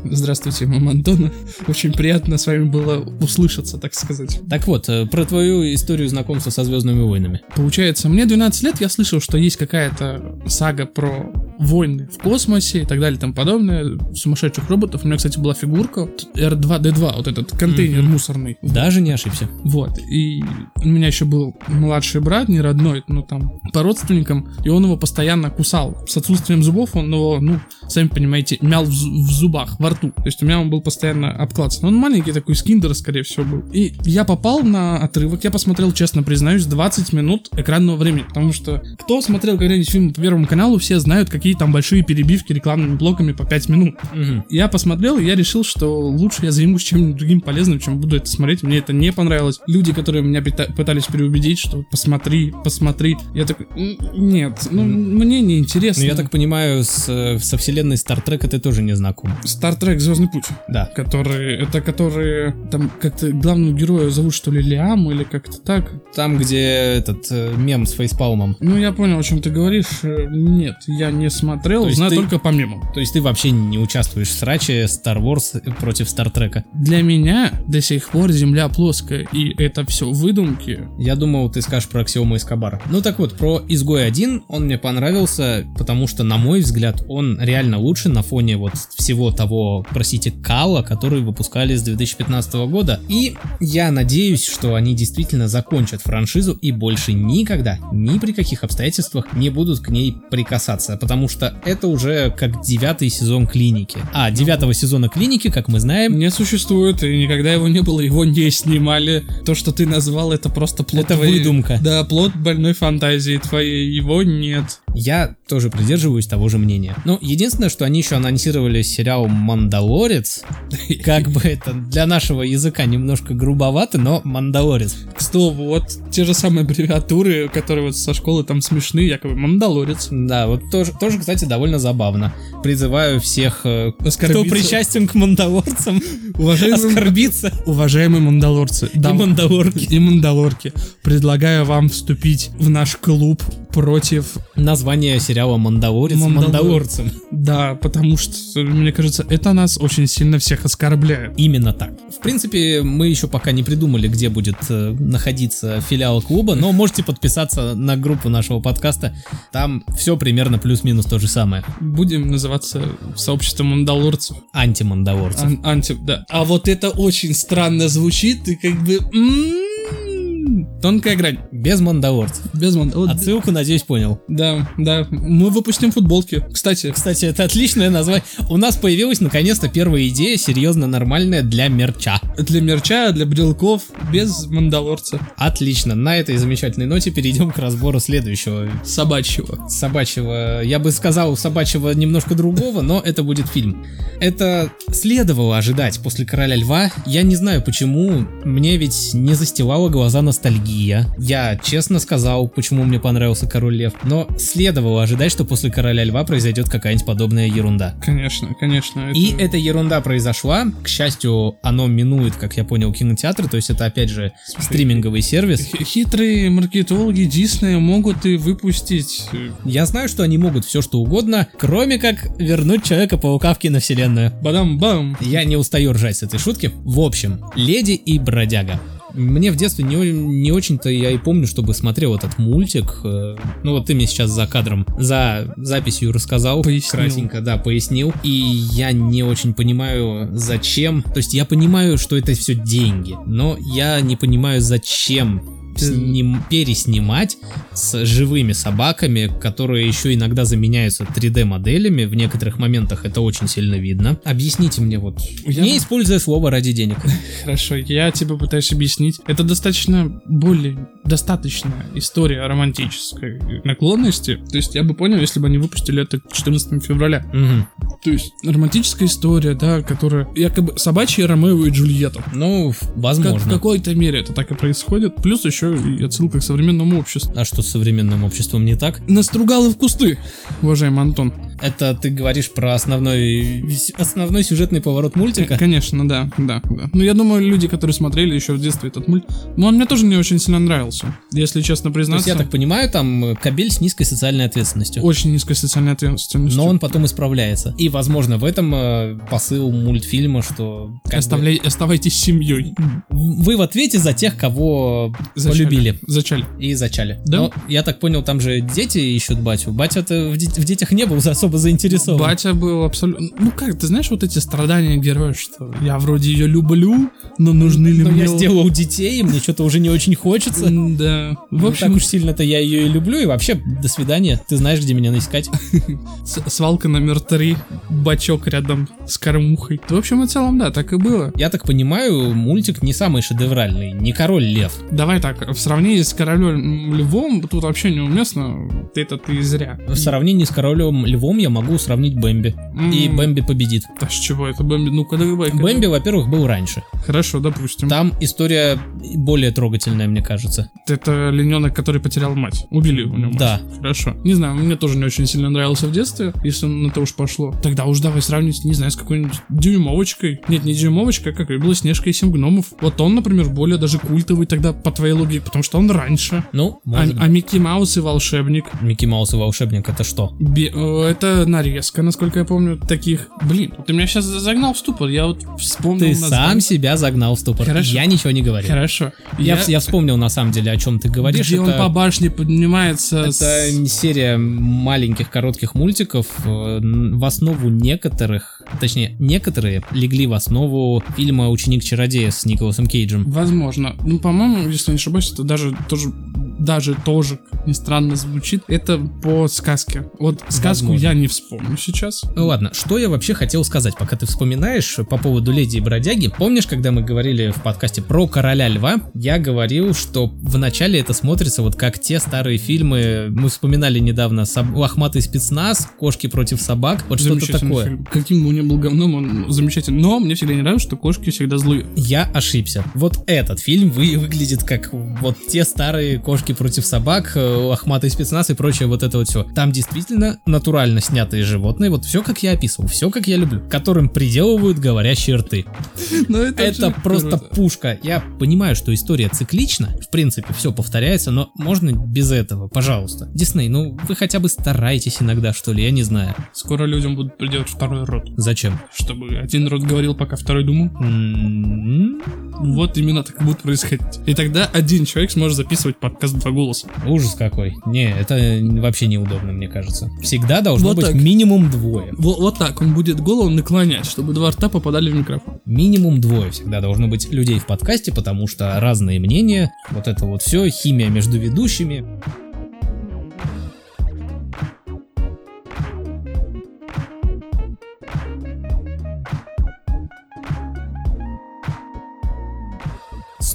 S1: Здравствуйте, мама Антона. Очень приятно с вами было услышаться, так сказать.
S2: Так вот, э, про твою историю знакомства со Звездными войнами.
S1: Получается, мне 12 лет, я слышал, что есть какая-то сага про войны в космосе и так далее и тому подобное, сумасшедших роботов. У меня, кстати, была фигурка R2D2, вот этот контейнер
S2: Мгм.
S1: мусорный.
S2: Даже не ошибся.
S1: Вот, и у меня еще был младший брат, не родной, но там по родственникам, и он его постоянно кусал. С отсутствием зубов он его, ну, сами понимаете, мял в, в зубах, во рту. То есть у меня он был постоянно обкладываться. Он маленький такой, с киндера, скорее всего, был. И я попал на отрывок, я посмотрел, честно признаюсь, 20 минут экранного времени, потому что кто смотрел когда-нибудь фильм по Первому каналу, все знают, какие там большие перебивки рекламными блоками по 5 минут.
S2: Мгм.
S1: Я посмотрел, и я решил, что лучше я займусь чем-нибудь другим полезным, чем буду это смотреть. Мне это не понравилось. Люди, которые меня пытались переубедить, что посмотри, посмотри. Я такой, «М, нет, ну, мне не интересно.
S2: Ну, я так понимаю, с, э, со вселенной Стартрека ты тоже не знаком.
S1: Стартрек Звездный путь.
S2: Да.
S1: Которые, это которые, там как-то главного героя зовут что ли Лиам или как-то так.
S2: Там, где этот э, мем с фейспалмом.
S1: Ну, я понял, о чем ты говоришь. Э, Нет, я не смотрел, знаю
S2: ты-
S1: только по мемам.
S2: То есть ты вообще не участвуешь в сраче Star Wars против Стартрека.
S1: Для меня до сих пор Земля плоская, и это все выдумки.
S2: Я думал, ты скажешь про Аксиома Эскобара. Ну так вот, про Изгой 1 он мне понравился, потому что, на мой взгляд, он реально лучше на фоне вот всего того, простите, кала, который выпускали с 2015 года. И я надеюсь, что они действительно закончат франшизу и больше никогда, ни при каких обстоятельствах не будут к ней прикасаться, потому что это уже как девятый сезон клиники. А девятого сезона клиники, как мы знаем,
S1: Не существует, и никогда его не было, его не снимали. То, что ты назвал, это просто плод
S2: Это
S1: твоей-
S2: выдумка.
S1: Да, плод больной фантазии твоей, его нет.
S2: Я тоже придерживаюсь того же мнения. Ну, единственное, что они еще анонсировали сериал «Мандалорец». Как бы это для нашего языка немножко грубовато, но «Мандалорец».
S1: К слову, вот те же самые аббревиатуры, которые вот со школы там смешные, якобы Мандалорец.
S2: Да, вот тоже, тоже, кстати, довольно забавно. Призываю всех, э, кто причастен к мандалорцам,
S1: Уважаемые,
S2: оскорбиться.
S1: уважаемые мандалорцы,
S2: И мандалорки.
S1: и мандалорки, предлагаю вам вступить в наш клуб против...
S2: Название сериала «Мандалорец»
S1: Мандалор-
S2: «Мандалорцем».
S1: Да, потому что, мне кажется, это нас очень сильно всех оскорбляет.
S2: Именно так. В принципе, мы еще пока не придумали, где будет э, находиться филиал клуба, но можете подписаться на группу нашего подкаста. Там все примерно плюс-минус то же самое.
S1: Будем называться сообществом мандалорцев.
S2: Антимандалорцев.
S1: Ан- анти, да. А вот это очень странно звучит, и как бы... м-м-м, Тонкая грань.
S2: Без мандалорцев.
S1: Без мандалорцев.
S2: Отсылку, надеюсь, понял.
S1: Да, да. Мы выпустим футболки. Кстати,
S2: Кстати, это отличное название. У нас появилась наконец-то первая идея, серьезно нормальная для мерча.
S1: для мерча, для брелков, без мандалорца.
S2: Отлично. На этой замечательной ноте перейдем к разбору следующего
S1: Собачьего.
S2: собачьего, я бы сказал, собачьего немножко другого, но это будет фильм. Это следовало ожидать после Короля Льва. Я не знаю почему, мне ведь не застилала глаза ностальгия. Ностальгия. Я честно сказал, почему мне понравился Король Лев, но следовало ожидать, что после Короля Льва произойдет какая-нибудь подобная ерунда.
S1: Конечно, конечно.
S2: И эта ерунда произошла. К счастью, оно минует, как я понял, кинотеатры, то есть это опять же
S1: Слушай,
S2: стриминговый сервис.
S1: Хитрые маркетологи Диснея могут и выпустить... э,
S2: Я знаю, что они могут все что угодно, кроме как вернуть Человека-паука в киновселенную.
S1: Бадам-бам.
S2: Я не устаю ржать с этой шутки. В общем, Леди и Бродяга. Мне в детстве не, не очень-то я и помню, чтобы смотрел этот мультик. Э, Ну вот ты мне сейчас за кадром, за записью рассказал.
S1: Пояснил.
S2: Красенько, да, пояснил. И я не очень понимаю, зачем. То есть я понимаю, что это все деньги, но я не понимаю, зачем сним- переснимать с живыми собаками, которые еще иногда заменяются 3D моделями. В некоторых моментах это очень сильно видно. Объясните мне вот,
S1: Я-
S2: не используя слово ради денег.
S1: Хорошо, я тебе пытаюсь объяснить. Это достаточно более достаточная история романтической наклонности. То есть я бы понял, если бы они выпустили это к 14 февраля.
S2: Мгм.
S1: То есть романтическая история, да, которая якобы собачья Ромео и Джульетта.
S2: Ну, в-
S1: Как, в
S2: возможно.
S1: какой-то мере это так и происходит. Плюс еще и отсылка к современному обществу.
S2: А что с современным обществом не так?
S1: Настругалы в кусты, уважаемый Антон.
S2: Это ты говоришь про основной, основной сюжетный поворот мультика?
S1: Конечно, да, да, да. Но я думаю, люди, которые смотрели еще в детстве этот мульт, ну, он мне тоже не очень сильно нравился, если честно
S2: То есть,
S1: признаться.
S2: я так понимаю, там э, кабель с низкой социальной ответственностью.
S1: Очень низкой социальной ответственностью.
S2: Но он потом исправляется. И, возможно, в этом э, посыл мультфильма, что как бы,
S1: Оставляй, оставайтесь семьей.
S2: вы в ответе за тех, кого
S1: Зачали.
S2: полюбили
S1: Зачали.
S2: и зачали.
S1: Да?
S2: Но я так понял, там же дети ищут батю. Батя-то в, де- в детях не был особо заинтересован.
S1: Батя был абсолютно... Ну как, ты знаешь вот эти страдания героя, что я вроде ее люблю, но нужны ли
S2: Но
S1: мне...
S2: я сделал детей, мне что-то уже не очень хочется.
S1: Да. В
S2: В
S1: общем,
S2: так уж сильно-то я ее и люблю, и вообще, до свидания. Ты знаешь, где меня искать.
S1: свалка номер три, бачок рядом с кормухой. В общем и целом, да, так и было.
S2: Я так понимаю, мультик не самый шедевральный, не король лев.
S1: Давай так, в сравнении с королем львом, тут вообще неуместно, это ты зря.
S2: В сравнении с королем львом я могу сравнить Бэмби. И
S1: М,
S2: Бэмби победит.
S1: Да с чего это Бэмби? Ну-ка, давай.
S2: Бэмби, во-первых, был раньше.
S1: Хорошо, допустим.
S2: Там история более трогательная, мне кажется.
S1: Это олененок, который потерял мать. Убили у него мать.
S2: Да.
S1: Хорошо. Не знаю, мне тоже не очень сильно нравился в детстве, если на то уж пошло. Тогда уж давай сравнить, не знаю, с какой-нибудь дюймовочкой. Нет, не дюймовочка, а как и Белоснежка и Семь гномов. Вот он, например, более даже культовый тогда, по твоей логике, потому что он раньше.
S2: Ну,
S1: А,
S2: может
S1: а Микки Маус и волшебник.
S2: Микки Маус и волшебник это что?
S1: Бе- э, это нарезка, насколько я помню, таких. Блин, ты меня сейчас загнал в ступор. Я вот вспомнил.
S2: Ты
S1: название.
S2: сам себя загнал в ступор.
S1: Хорошо.
S2: Я ничего не говорю.
S1: Хорошо.
S2: Я, я вспомнил на самом деле, о чем ты говоришь.
S1: Где он
S2: это...
S1: по башне поднимается. с-
S2: Это серия маленьких коротких мультиков. э, В основу некоторых, точнее, некоторые легли в основу фильма «Ученик-чародея» с Николасом Кейджем.
S1: Возможно. Ну, по-моему, если не ошибаюсь, это даже тоже даже тоже, как ни странно звучит, это по сказке. Вот сказку
S2: Возможно.
S1: я не вспомню сейчас.
S2: Ну ладно, что я вообще хотел сказать, пока ты вспоминаешь по поводу Леди и Бродяги. Помнишь, когда мы говорили в подкасте про Короля Льва, я говорил, что вначале это смотрится вот как те старые фильмы, мы вспоминали недавно «Соб- «Лохматый спецназ», «Кошки против собак», вот что-то такое.
S1: фильм. Каким бы он ни был говном, он замечательный. Но мне всегда не нравится, что кошки всегда злые.
S2: Я ошибся. Вот этот фильм вы, выглядит как вот те старые кошки против собак, э, лохматый спецназ и прочее вот это вот все. Там действительно натурально снятые животные, вот все как я описывал, все как я люблю, которым приделывают говорящие рты.
S1: Но это,
S2: Это
S1: вообще
S2: просто
S1: круто.
S2: пушка. Я понимаю, что история циклична, в принципе, все повторяется, но можно без этого, пожалуйста. Дисней, ну вы хотя бы старайтесь иногда, что ли, я не знаю.
S1: Скоро людям будут приделать второй рот.
S2: Зачем?
S1: Чтобы один рот говорил, пока второй думал.
S2: М,
S1: Вот именно так будет происходить. И тогда один человек сможет записывать подкаст в два голоса.
S2: Ужас какой. Не, это вообще неудобно, мне кажется. Всегда должно
S1: Вот
S2: быть
S1: так.
S2: минимум двое.
S1: Вот, вот так он будет голову наклонять, чтобы два рта попадали в микрофон.
S2: Минимум двое всегда должно быть людей в подкасте, потому что разные мнения, вот это вот все, химия между ведущими.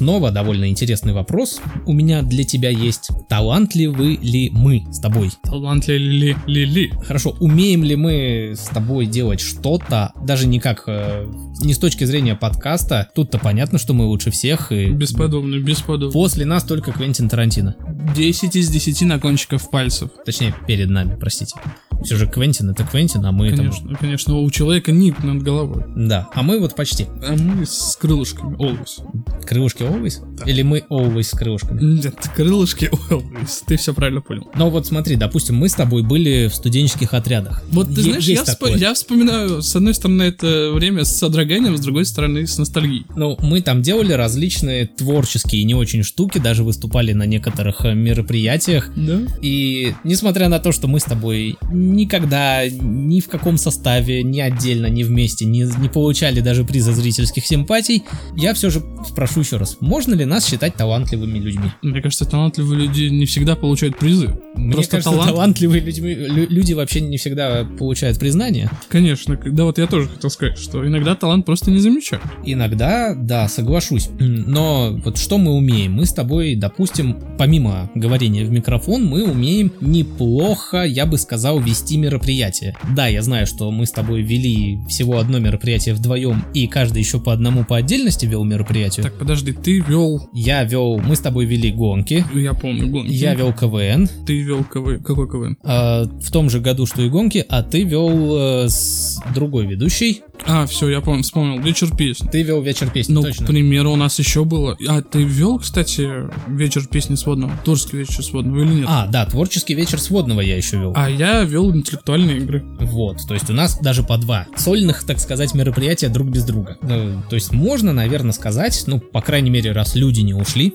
S2: Снова довольно интересный вопрос. У меня для тебя есть. Талантливы ли мы с тобой?
S1: Талантливы ли ли ли?
S2: Хорошо, умеем ли мы с тобой делать что-то, даже не как, э, не с точки зрения подкаста, тут-то понятно, что мы лучше всех, и
S1: Бесподобно, бесподобно.
S2: после нас только Квентин Тарантино.
S1: 10 из 10 на кончиков пальцев.
S2: Точнее, перед нами, простите. Все же Квентин это Квентин, а мы там...
S1: Конечно, конечно, у человека ник над головой.
S2: Да, а мы вот почти.
S1: А мы с крылышками, always.
S2: Крылышки always?
S1: Да.
S2: Или мы always с крылышками?
S1: Нет, крылышки always. Ты все правильно понял.
S2: Но вот смотри, допустим, мы с тобой были в студенческих отрядах.
S1: Вот ты знаешь, я,
S2: такое.
S1: я вспоминаю, с одной стороны, это время с содроганием, с другой стороны, с ностальгией.
S2: Ну, мы там делали различные творческие не очень штуки, даже выступали на некоторых э, мероприятиях.
S1: Да?
S2: И несмотря на то, что мы с тобой никогда ни в каком составе, ни отдельно, ни вместе не, не получали даже приза зрительских симпатий, я все же спрошу еще раз, можно ли нас считать талантливыми людьми?
S1: Мне кажется, талантливые люди не всегда получают призы.
S2: Мне
S1: Просто
S2: кажется,
S1: талант-
S2: талантливые людьми- лю- люди вообще не всегда получают признание.
S1: Конечно, да вот я тоже хотел сказать, что иногда талант просто не замечают.
S2: Иногда, да, соглашусь. Но вот что мы умеем? Мы с тобой, допустим, помимо говорения в микрофон, мы умеем неплохо, я бы сказал, вести мероприятие. Да, я знаю, что мы с тобой вели всего одно мероприятие вдвоем, и каждый еще по одному по отдельности вел мероприятие.
S1: Так, подожди, ты вел,
S2: Я вел, мы с тобой вели гонки,
S1: я помню, гонки.
S2: я вел КВН,
S1: Ты вел КВН. Какой КВН?
S2: а, в том же году, что и гонки, а ты вел э, с другой ведущей,
S1: А, все, я помню, вспомнил. Вечер песни.
S2: ты вел вечер песни,
S1: Ну,
S2: точно.
S1: к примеру, у нас еще было. А ты вел, кстати, вечер песни сводного? Творческий вечер сводного или нет?
S2: А, да, творческий вечер сводного я еще вел.
S1: А я вел интеллектуальные игры.
S2: Вот, то есть у нас даже по два сольных, так сказать, мероприятия друг без друга. Ну, то есть можно, наверное, сказать, ну, по крайней мере, раз люди не ушли,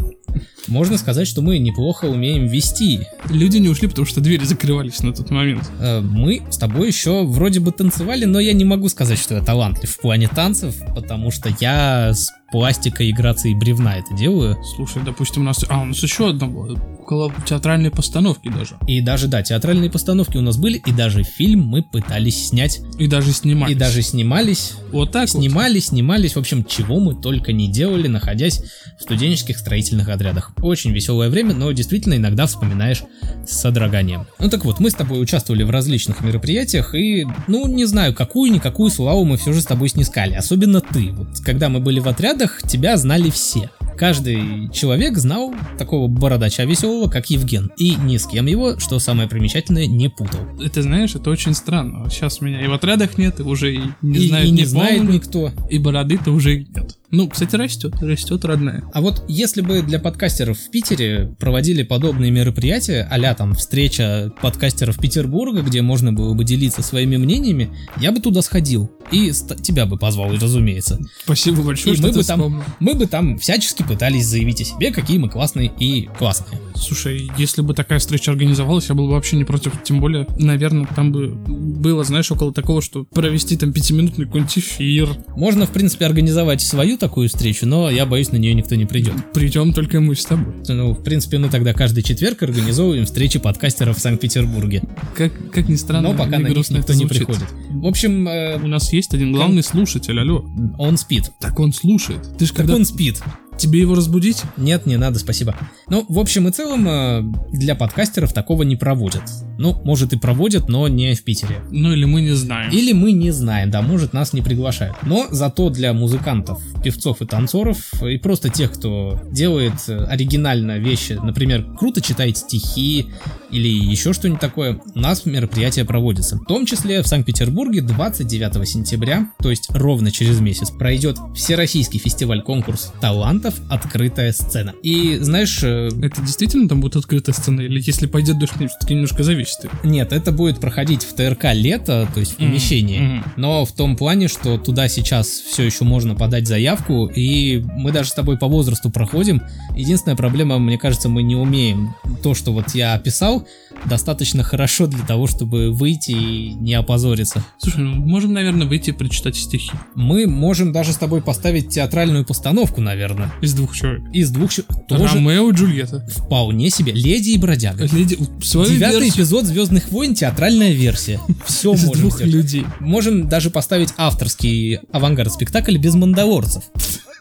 S2: можно сказать, что мы неплохо умеем вести.
S1: Люди не ушли, потому что двери закрывались на тот момент.
S2: Э, Мы с тобой еще вроде бы танцевали, но я не могу сказать, что я талантлив в плане танцев, потому что я с пластикой и бревна это делаю.
S1: Слушай, допустим, у нас... А, у нас еще одна была. Около театральной постановки даже.
S2: И даже, да, театральные постановки у нас были, и даже фильм мы пытались снять,
S1: И даже снимали.
S2: и даже снимались.
S1: Вот так вот.
S2: Снимались, снимались, в общем, чего мы только не делали, находясь в студенческих строительных отрядах. Очень веселое время, но действительно иногда вспоминаешь с содроганием. Ну так вот, мы с тобой участвовали в различных мероприятиях, и, ну, не знаю, какую-никакую славу мы все же с тобой снискали. Особенно ты. Вот, когда мы были в отрядах, тебя знали все. Каждый человек знал такого бородача веселого, как Евген. И ни с кем его, что самое примечательное, не путал.
S1: Это знаешь, это очень странно. Сейчас меня и в отрядах нет, и уже и не
S2: и,
S1: знают,
S2: и не,
S1: не
S2: знает никто.
S1: и бороды-то уже нет. Ну, кстати, растет, растет родная.
S2: А вот если бы для подкастеров в Питере проводили подобные мероприятия, а там встреча подкастеров Петербурга, где можно было бы делиться своими мнениями, я бы туда сходил. И тебя бы позвал, разумеется.
S1: Спасибо большое,
S2: И
S1: что
S2: мы бы, там, мы бы там всячески пытались заявить о себе, какие мы классные и классные.
S1: Слушай, если бы такая встреча организовалась, я был бы вообще не против. Тем более, наверное, там бы было, знаешь, около такого, что провести там пятиминутный какой-нибудь эфир.
S2: Можно, в принципе, организовать свою такую встречу, но я боюсь, на нее никто не придет.
S1: Придем только мы с тобой.
S2: Ну, в принципе, мы тогда каждый четверг организовываем встречи подкастеров в Санкт-Петербурге.
S1: Как, как ни странно,
S2: Но пока на них никто не приходит. В общем, э,
S1: У нас есть один главный слушатель, алло.
S2: он спит.
S1: Так он слушает. Ты же
S2: Так
S1: когда...
S2: он спит.
S1: Тебе его разбудить?
S2: Нет, не надо, спасибо. Ну, в общем и целом, э, для подкастеров такого не проводят. Ну, может и проводят, но не в Питере.
S1: Ну или мы не знаем.
S2: Или мы не знаем, да, может нас не приглашают. Но зато для музыкантов, певцов и танцоров, и просто тех, кто делает э, оригинально вещи, например, круто читает стихи или еще что-нибудь такое, у нас мероприятие проводится. В том числе в Санкт-Петербурге 29 сентября, то есть ровно через месяц, пройдет Всероссийский фестиваль-конкурс талантов «Открытая сцена». И знаешь, э,
S1: Это действительно там будет открытая сцена? Или если пойдет дождь, все-таки немножко зависит.
S2: Нет, это будет проходить в ТРК лето, то есть в помещении.
S1: Мгм.
S2: Но в том плане, что туда сейчас все еще можно подать заявку, и мы даже с тобой по возрасту проходим. Единственная проблема, мне кажется, мы не умеем то, что вот я описал, достаточно хорошо для того, чтобы выйти и не опозориться.
S1: Слушай, ну можем, наверное, выйти и прочитать стихи.
S2: Мы можем даже с тобой поставить театральную постановку, наверное.
S1: Из двух человек.
S2: Из двух... щ- Тоже
S1: Ромео и Джульетта.
S2: вполне себе. Леди и бродяга.
S1: Леди...
S2: Девятый
S1: версию
S2: эпизод Звездных войн, театральная версия. Все
S1: из
S2: можем
S1: двух
S2: сделать.
S1: людей.
S2: Можем даже поставить авторский авангард спектакль без мандалорцев.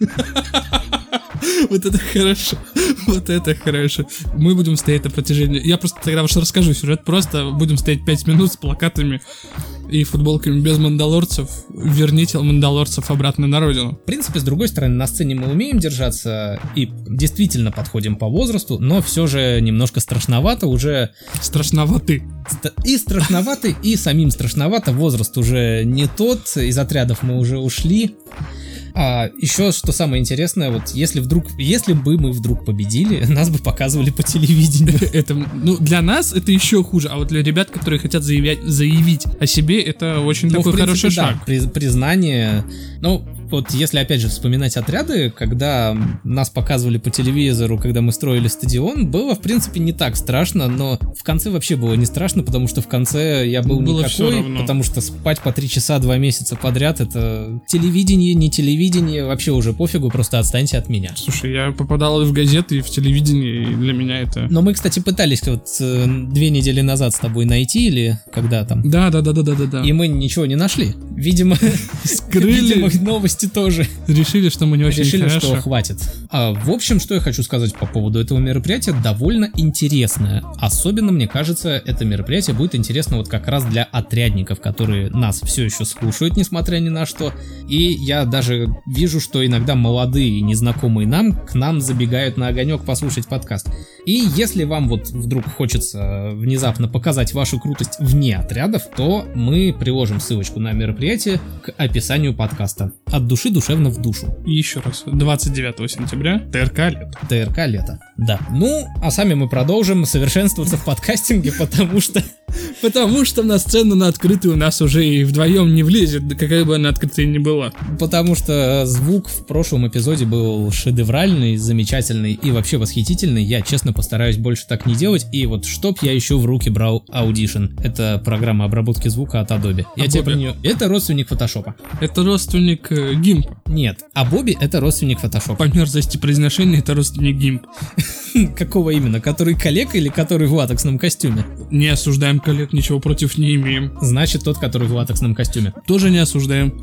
S1: Вот это хорошо. Вот это хорошо. Мы будем стоять на протяжении... Я просто тогда уж расскажу сюжет. Просто будем стоять 5 минут с плакатами и футболками без мандалорцев. Верните мандалорцев обратно на родину.
S2: В принципе, с другой стороны, на сцене мы умеем держаться и действительно подходим по возрасту, но все же немножко страшновато уже.
S1: Страшноваты.
S2: И страшновато, и самим страшновато. Возраст уже не тот, из отрядов мы уже ушли. А еще что самое интересное, вот если вдруг, если бы мы вдруг победили, нас бы показывали по телевидению.
S1: Это, ну, для нас это еще хуже, а вот для ребят, которые хотят заявять, заявить о себе, это очень ну, такой принципе, хороший да, шаг.
S2: При, признание, ну, вот если опять же вспоминать отряды, когда нас показывали по телевизору, когда мы строили стадион, было в принципе не так страшно, но в конце вообще было не страшно, потому что в конце я был было никакой, потому что спать по три часа два месяца подряд это телевидение, не телевидение, вообще уже пофигу, просто отстаньте от меня.
S1: Слушай, я попадал и в газеты, и в телевидение, и для меня это...
S2: Но мы, кстати, пытались вот э, две недели назад с тобой найти, или когда там?
S1: Да, да, да, да, да, да. да.
S2: И мы ничего не нашли. Видимо, скрыли видимо, новости тоже.
S1: Решили, что мы не очень
S2: Решили, хорошо. что хватит. А, в общем, что я хочу сказать по поводу этого мероприятия, довольно интересное. Особенно, мне кажется, это мероприятие будет интересно вот как раз для отрядников, которые нас все еще слушают, несмотря ни на что. И я даже вижу, что иногда молодые, незнакомые нам, к нам забегают на огонек послушать подкаст. И если вам вот вдруг хочется внезапно показать вашу крутость вне отрядов, то мы приложим ссылочку на мероприятие к описанию подкаста. От души душевно в душу.
S1: И еще раз, 29 сентября, ТРК лето.
S2: ТРК лето, да. Ну, а сами мы продолжим совершенствоваться в подкастинге, потому что
S1: Потому что на сцену на открытую у нас уже и вдвоем не влезет, какая бы она открытая ни была.
S2: Потому что звук в прошлом эпизоде был шедевральный, замечательный и вообще восхитительный. Я честно постараюсь больше так не делать. И вот чтоб я еще в руки брал Audition. Это программа обработки звука от Adobe. Я тебе про нее... Это родственник фотошопа.
S1: Это родственник э, гимпа.
S2: Нет, а Бобби это родственник фотошопа.
S1: По мерзости произношения это родственник гимп.
S2: Какого именно? Который коллега или который в латексном костюме?
S1: Не осуждаем коллег, ничего против не имеем.
S2: Значит, тот, который в латексном костюме.
S1: Тоже не осуждаем.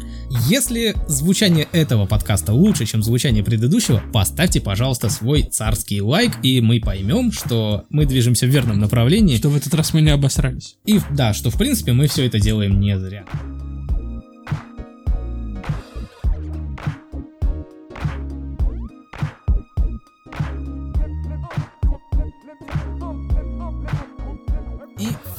S2: Если звучание этого подкаста лучше, чем звучание предыдущего, поставьте, пожалуйста, свой царский лайк, и мы поймем, что мы движемся в верном направлении.
S1: Что в этот раз мы не обосрались.
S2: И да, что в принципе мы все это делаем не зря.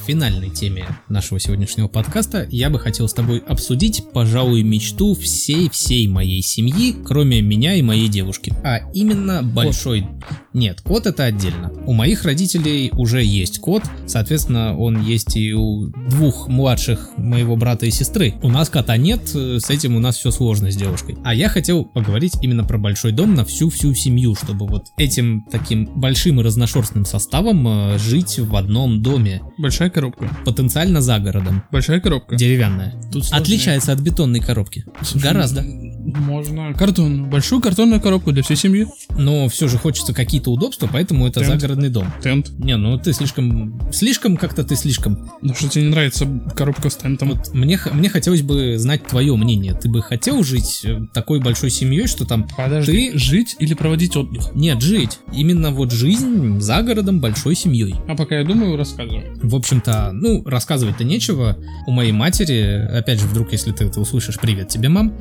S2: Финальной теме нашего сегодняшнего подкаста я бы хотел с тобой обсудить, пожалуй, мечту всей-всей моей семьи, кроме меня и моей девушки. А именно большой... Нет, кот это отдельно. У моих родителей уже есть кот, соответственно, он есть и у двух младших моего брата и сестры. У нас кота нет, с этим у нас все сложно с девушкой. А я хотел поговорить именно про большой дом на всю-всю семью, чтобы вот этим таким большим и разношерстным составом э, жить в одном доме.
S1: Большая коробка.
S2: Потенциально за городом.
S1: Большая коробка.
S2: Деревянная. Тут Отличается от бетонной коробки. Слушай, Гораздо.
S1: Можно картон, большую картонную коробку для всей семьи.
S2: Но все же хочется какие-то удобства, поэтому это Тент. загородный дом.
S1: Тент.
S2: Не, ну ты слишком, слишком как-то ты слишком.
S1: Ну что тебе не нравится коробка с тентом?
S2: Вот мне, мне хотелось бы знать твое мнение. Ты бы хотел жить э, такой большой семьей, что там
S1: Подожди, ты... жить или проводить отдых?
S2: Нет, жить. Именно вот жизнь за городом большой семьей.
S1: А пока я думаю, рассказывай.
S2: В общем-то, ну, рассказывать-то нечего. У моей матери, опять же, вдруг, если ты это услышишь, привет тебе, мам.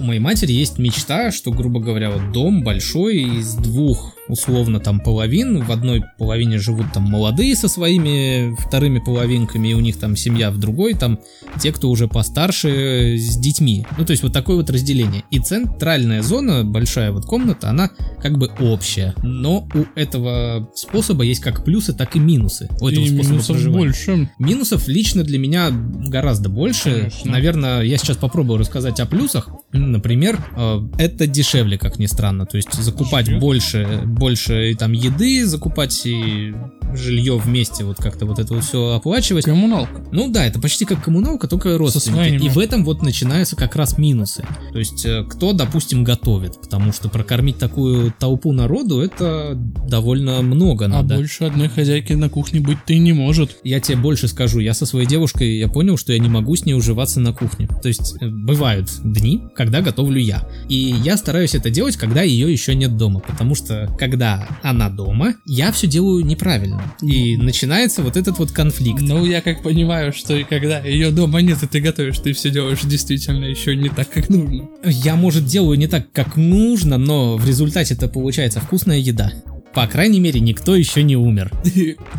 S2: У моей матери есть мечта, что, грубо говоря, вот дом большой из двух условно там половин. В одной половине живут там молодые со своими вторыми половинками, и у них там семья в другой, там те, кто уже постарше с детьми. Ну, то есть вот такое вот разделение. И центральная зона, большая вот комната, она как бы общая. Но у этого способа есть как плюсы, так и минусы. У этого
S1: и способа минусов проживания. больше.
S2: Минусов лично для меня гораздо больше. Конечно. Наверное, я сейчас попробую рассказать о плюсах. Например, э, это дешевле, как ни странно. То есть закупать больше больше там еды закупать и жилье вместе, вот как-то вот это вот все оплачивать.
S1: Коммуналка.
S2: Ну да, это почти как коммуналка, только родственники. И в этом вот начинаются как раз минусы. То есть, э, кто, допустим, готовит, потому что прокормить такую толпу народу, это довольно много
S1: А
S2: надо.
S1: больше одной хозяйки на кухне быть-то и не может.
S2: Я тебе больше скажу, я со своей девушкой, я понял, что я не могу с ней уживаться на кухне. То есть, э, бывают дни, когда готовлю я. И я стараюсь это делать, когда ее еще нет дома, потому что, когда она дома, я все делаю неправильно. И начинается вот этот вот конфликт.
S1: Ну, я как понимаю, что и когда ее дома нет, и ты готовишь, ты все делаешь действительно еще не так, как нужно.
S2: Я, может, делаю не так, как нужно, но в результате это получается вкусная еда. По крайней мере, никто еще не умер.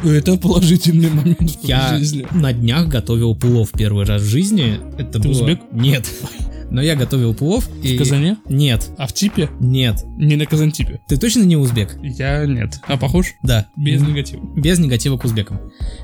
S1: Это положительный момент в
S2: Я
S1: жизни.
S2: на днях готовил плов первый раз в жизни. Это
S1: Ты
S2: было...
S1: узбек?
S2: Нет. Но я готовил плов и...
S1: В Казане?
S2: Нет,
S1: А в типе?
S2: нет.
S1: Не на Казантипе.
S2: Ты точно не узбек?
S1: Я нет. А похож?
S2: Да.
S1: Без негатива.
S2: Без негатива к узбекам.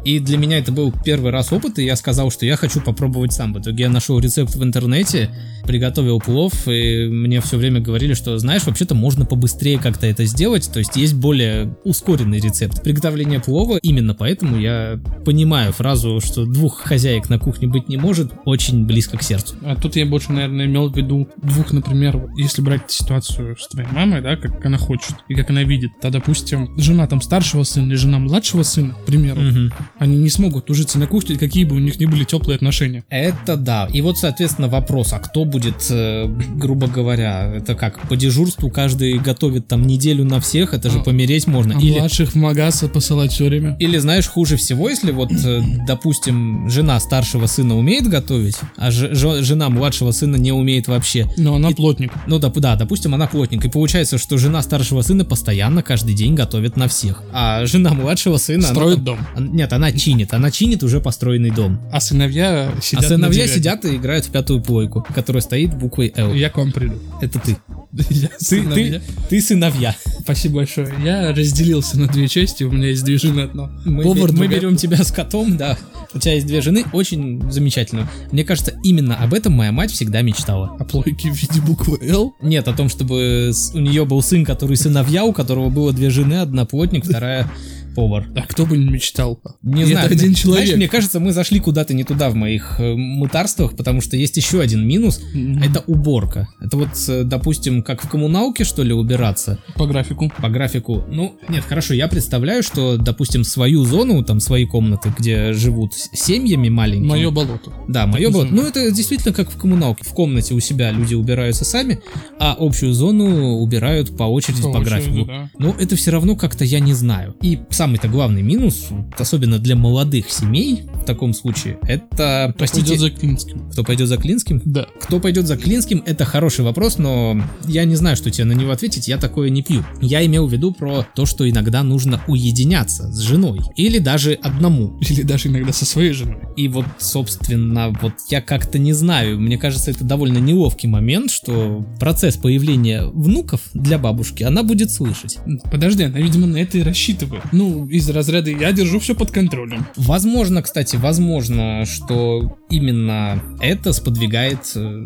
S2: И для меня это был первый раз опыт, и я сказал, что я хочу попробовать сам. В итоге я нашел рецепт в интернете, приготовил плов, и мне все время говорили, что, знаешь, вообще-то можно побыстрее как-то это сделать, то есть есть более ускоренный рецепт приготовления плова. Именно поэтому я понимаю фразу, что двух хозяек на кухне быть не может, очень близко к сердцу.
S1: А тут я больше, наверное, имел в виду двух, например, если брать ситуацию с твоей мамой, да, как она хочет и как она видит, то, допустим, жена там старшего сына или жена младшего сына, к примеру,
S2: Мгм.
S1: они не смогут ужиться на кухне, какие бы у них ни были теплые отношения.
S2: Это да. И вот, соответственно, вопрос, а кто будет, э, грубо говоря, это как, по дежурству каждый готовит там неделю на всех, это же
S1: А-
S2: помереть можно.
S1: А
S2: Или,
S1: младших в магаза посылать все время.
S2: или знаешь, хуже всего, если вот, э, допустим, жена старшего сына умеет готовить, а ж- жена младшего сына не умеет вообще.
S1: Но она
S2: И-
S1: плотник.
S2: Ну да, да, допустим, она плотник. И получается, что жена старшего сына постоянно каждый день готовит на всех. А жена младшего сына... она
S1: Строит
S2: там-
S1: дом.
S2: Нет, она чинит. Она чинит уже построенный дом.
S1: А сыновья сидят
S2: а сыновья сидят и играют в пятую плойку, которая стоит буквой L.
S1: Я к вам приду.
S2: Это ты.
S1: Я
S2: Ты,
S1: сыновья.
S2: ты, ты сыновья.
S1: Спасибо большое. Я разделился на две части, у меня есть две жены одно.
S2: Мы,
S1: Повар,
S2: мы берем тебя с котом, да. У тебя есть две жены, очень замечательно. Мне кажется, именно об этом моя мать всегда мечтала.
S1: А плойки в виде буквы Л?
S2: Нет, о том, чтобы у нее был сын, который сыновья, у которого было две жены, одна плотник, вторая повар.
S1: А кто бы не мечтал?
S2: Не знаю,
S1: это один
S2: знаешь,
S1: человек.
S2: мне кажется, мы зашли куда-то не туда в моих э, мытарствах, потому что есть еще один минус.
S1: Мгм.
S2: Это уборка. Это вот, э, допустим, как в коммуналке, что ли, убираться.
S1: По графику.
S2: по графику. Ну, нет, хорошо, я представляю, что, допустим, свою зону, там, свои комнаты, где живут семьями маленькими.
S1: Мое болото.
S2: Да, мое
S1: называемое.
S2: Ну, это действительно как в коммуналке. В комнате у себя люди убираются сами, а общую зону убирают по очереди по,
S1: По очереди,
S2: графику.
S1: да.
S2: Но это все равно как-то я не знаю. И самый-то главный минус, особенно для молодых семей в таком случае, это, простите,
S1: Пойдет за Клинским.
S2: кто пойдет за Клинским?
S1: Да.
S2: Кто пойдет за Клинским, это хороший вопрос, но я не знаю, что тебе на него ответить, я такое не пью. Я имел в виду про то, что иногда нужно уединяться с женой. Или даже одному.
S1: Или даже иногда со своей женой.
S2: И вот, собственно, вот я как-то не знаю, мне кажется, это довольно неловкий момент, что процесс появления внуков для бабушки она будет слышать.
S1: Подожди, она, видимо, на это и рассчитывает. Ну, из разряда я держу все под контролем.
S2: Возможно, кстати, возможно, что именно это сподвигает э,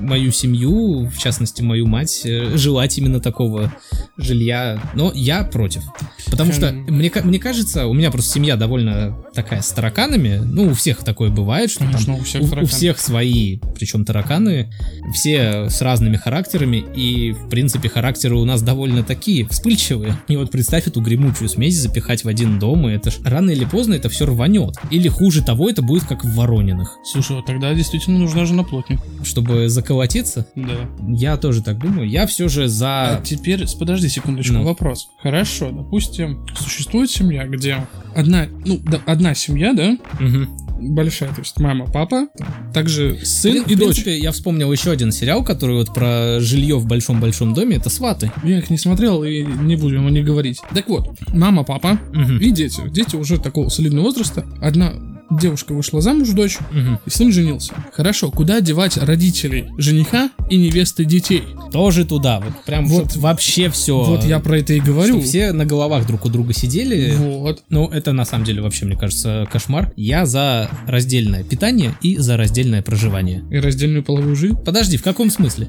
S2: мою семью, в частности мою мать, э, желать именно такого жилья. Но я против. Потому что мне, мне кажется, у меня просто семья довольно такая с тараканами. Ну, у всех такое бывает, что там
S1: Конечно, у всех
S2: у, у всех свои, причем тараканы, все с разными характерами, и, в принципе, характеры у нас довольно такие вспыльчивые. И вот представь эту гремучую смесь запихать в один дом, и это ж рано или поздно это все рванет. Или хуже того, это будет как в Ворониных.
S1: Слушай, вот тогда действительно нужна жена плотник.
S2: Чтобы заколотиться,
S1: Да.
S2: я тоже так думаю, я все же
S1: А
S2: за...
S1: теперь, с- подожди секундочку,
S2: Ну.
S1: вопрос. Хорошо, допустим, существует семья, где одна, ну, да, одна семья, да,
S2: Мгм.
S1: Большая, то есть мама, папа, также сын
S2: В
S1: и дочь.
S2: принципе, я вспомнил еще один сериал, который вот про жилье в большом-большом доме, это «Сваты».
S1: Я их не смотрел и не будем о них говорить. Так вот, мама, папа
S2: Мгм.
S1: и дети. Дети уже такого солидного возраста. Одна девушка вышла замуж, дочь,
S2: Мгм.
S1: и сын женился. Хорошо, куда девать родителей жениха и невесты детей?
S2: Тоже туда, вот прям
S1: Вот.
S2: вообще все.
S1: Вот я про это и говорю.
S2: все на головах друг у друга сидели.
S1: Вот.
S2: Ну, это на самом деле вообще, мне кажется, кошмар. Я за раздельное питание и за раздельное проживание.
S1: И раздельную половую жизнь.
S2: Подожди, в каком смысле?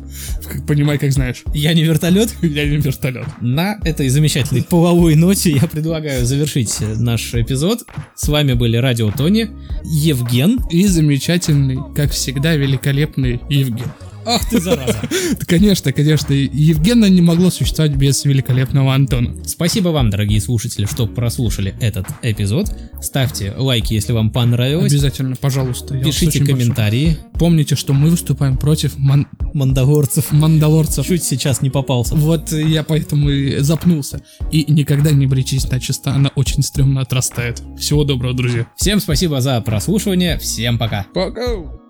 S1: Понимай, как знаешь.
S2: Я не вертолет?
S1: Я не вертолет.
S2: На этой замечательной половой ноте я предлагаю завершить наш эпизод. С вами были Радио Тони, Евген.
S1: И замечательный, как всегда, великолепный Евген.
S2: Ах ты зараза.
S1: Конечно, конечно, Евгена не могло существовать без великолепного Антона.
S2: Спасибо вам, дорогие слушатели, что прослушали этот эпизод. Ставьте лайки, если вам понравилось.
S1: Обязательно, пожалуйста.
S2: Пишите
S1: очень прошу.
S2: комментарии.
S1: Помните, что мы выступаем против ман-
S2: Мандалорцев.
S1: мандалорцев.
S2: Чуть сейчас не попался.
S1: Вот я поэтому и запнулся. И никогда не бричись начисто, она очень стрёмно отрастает. Всего доброго, друзья.
S2: Всем спасибо за прослушивание. Всем пока.
S1: Пока.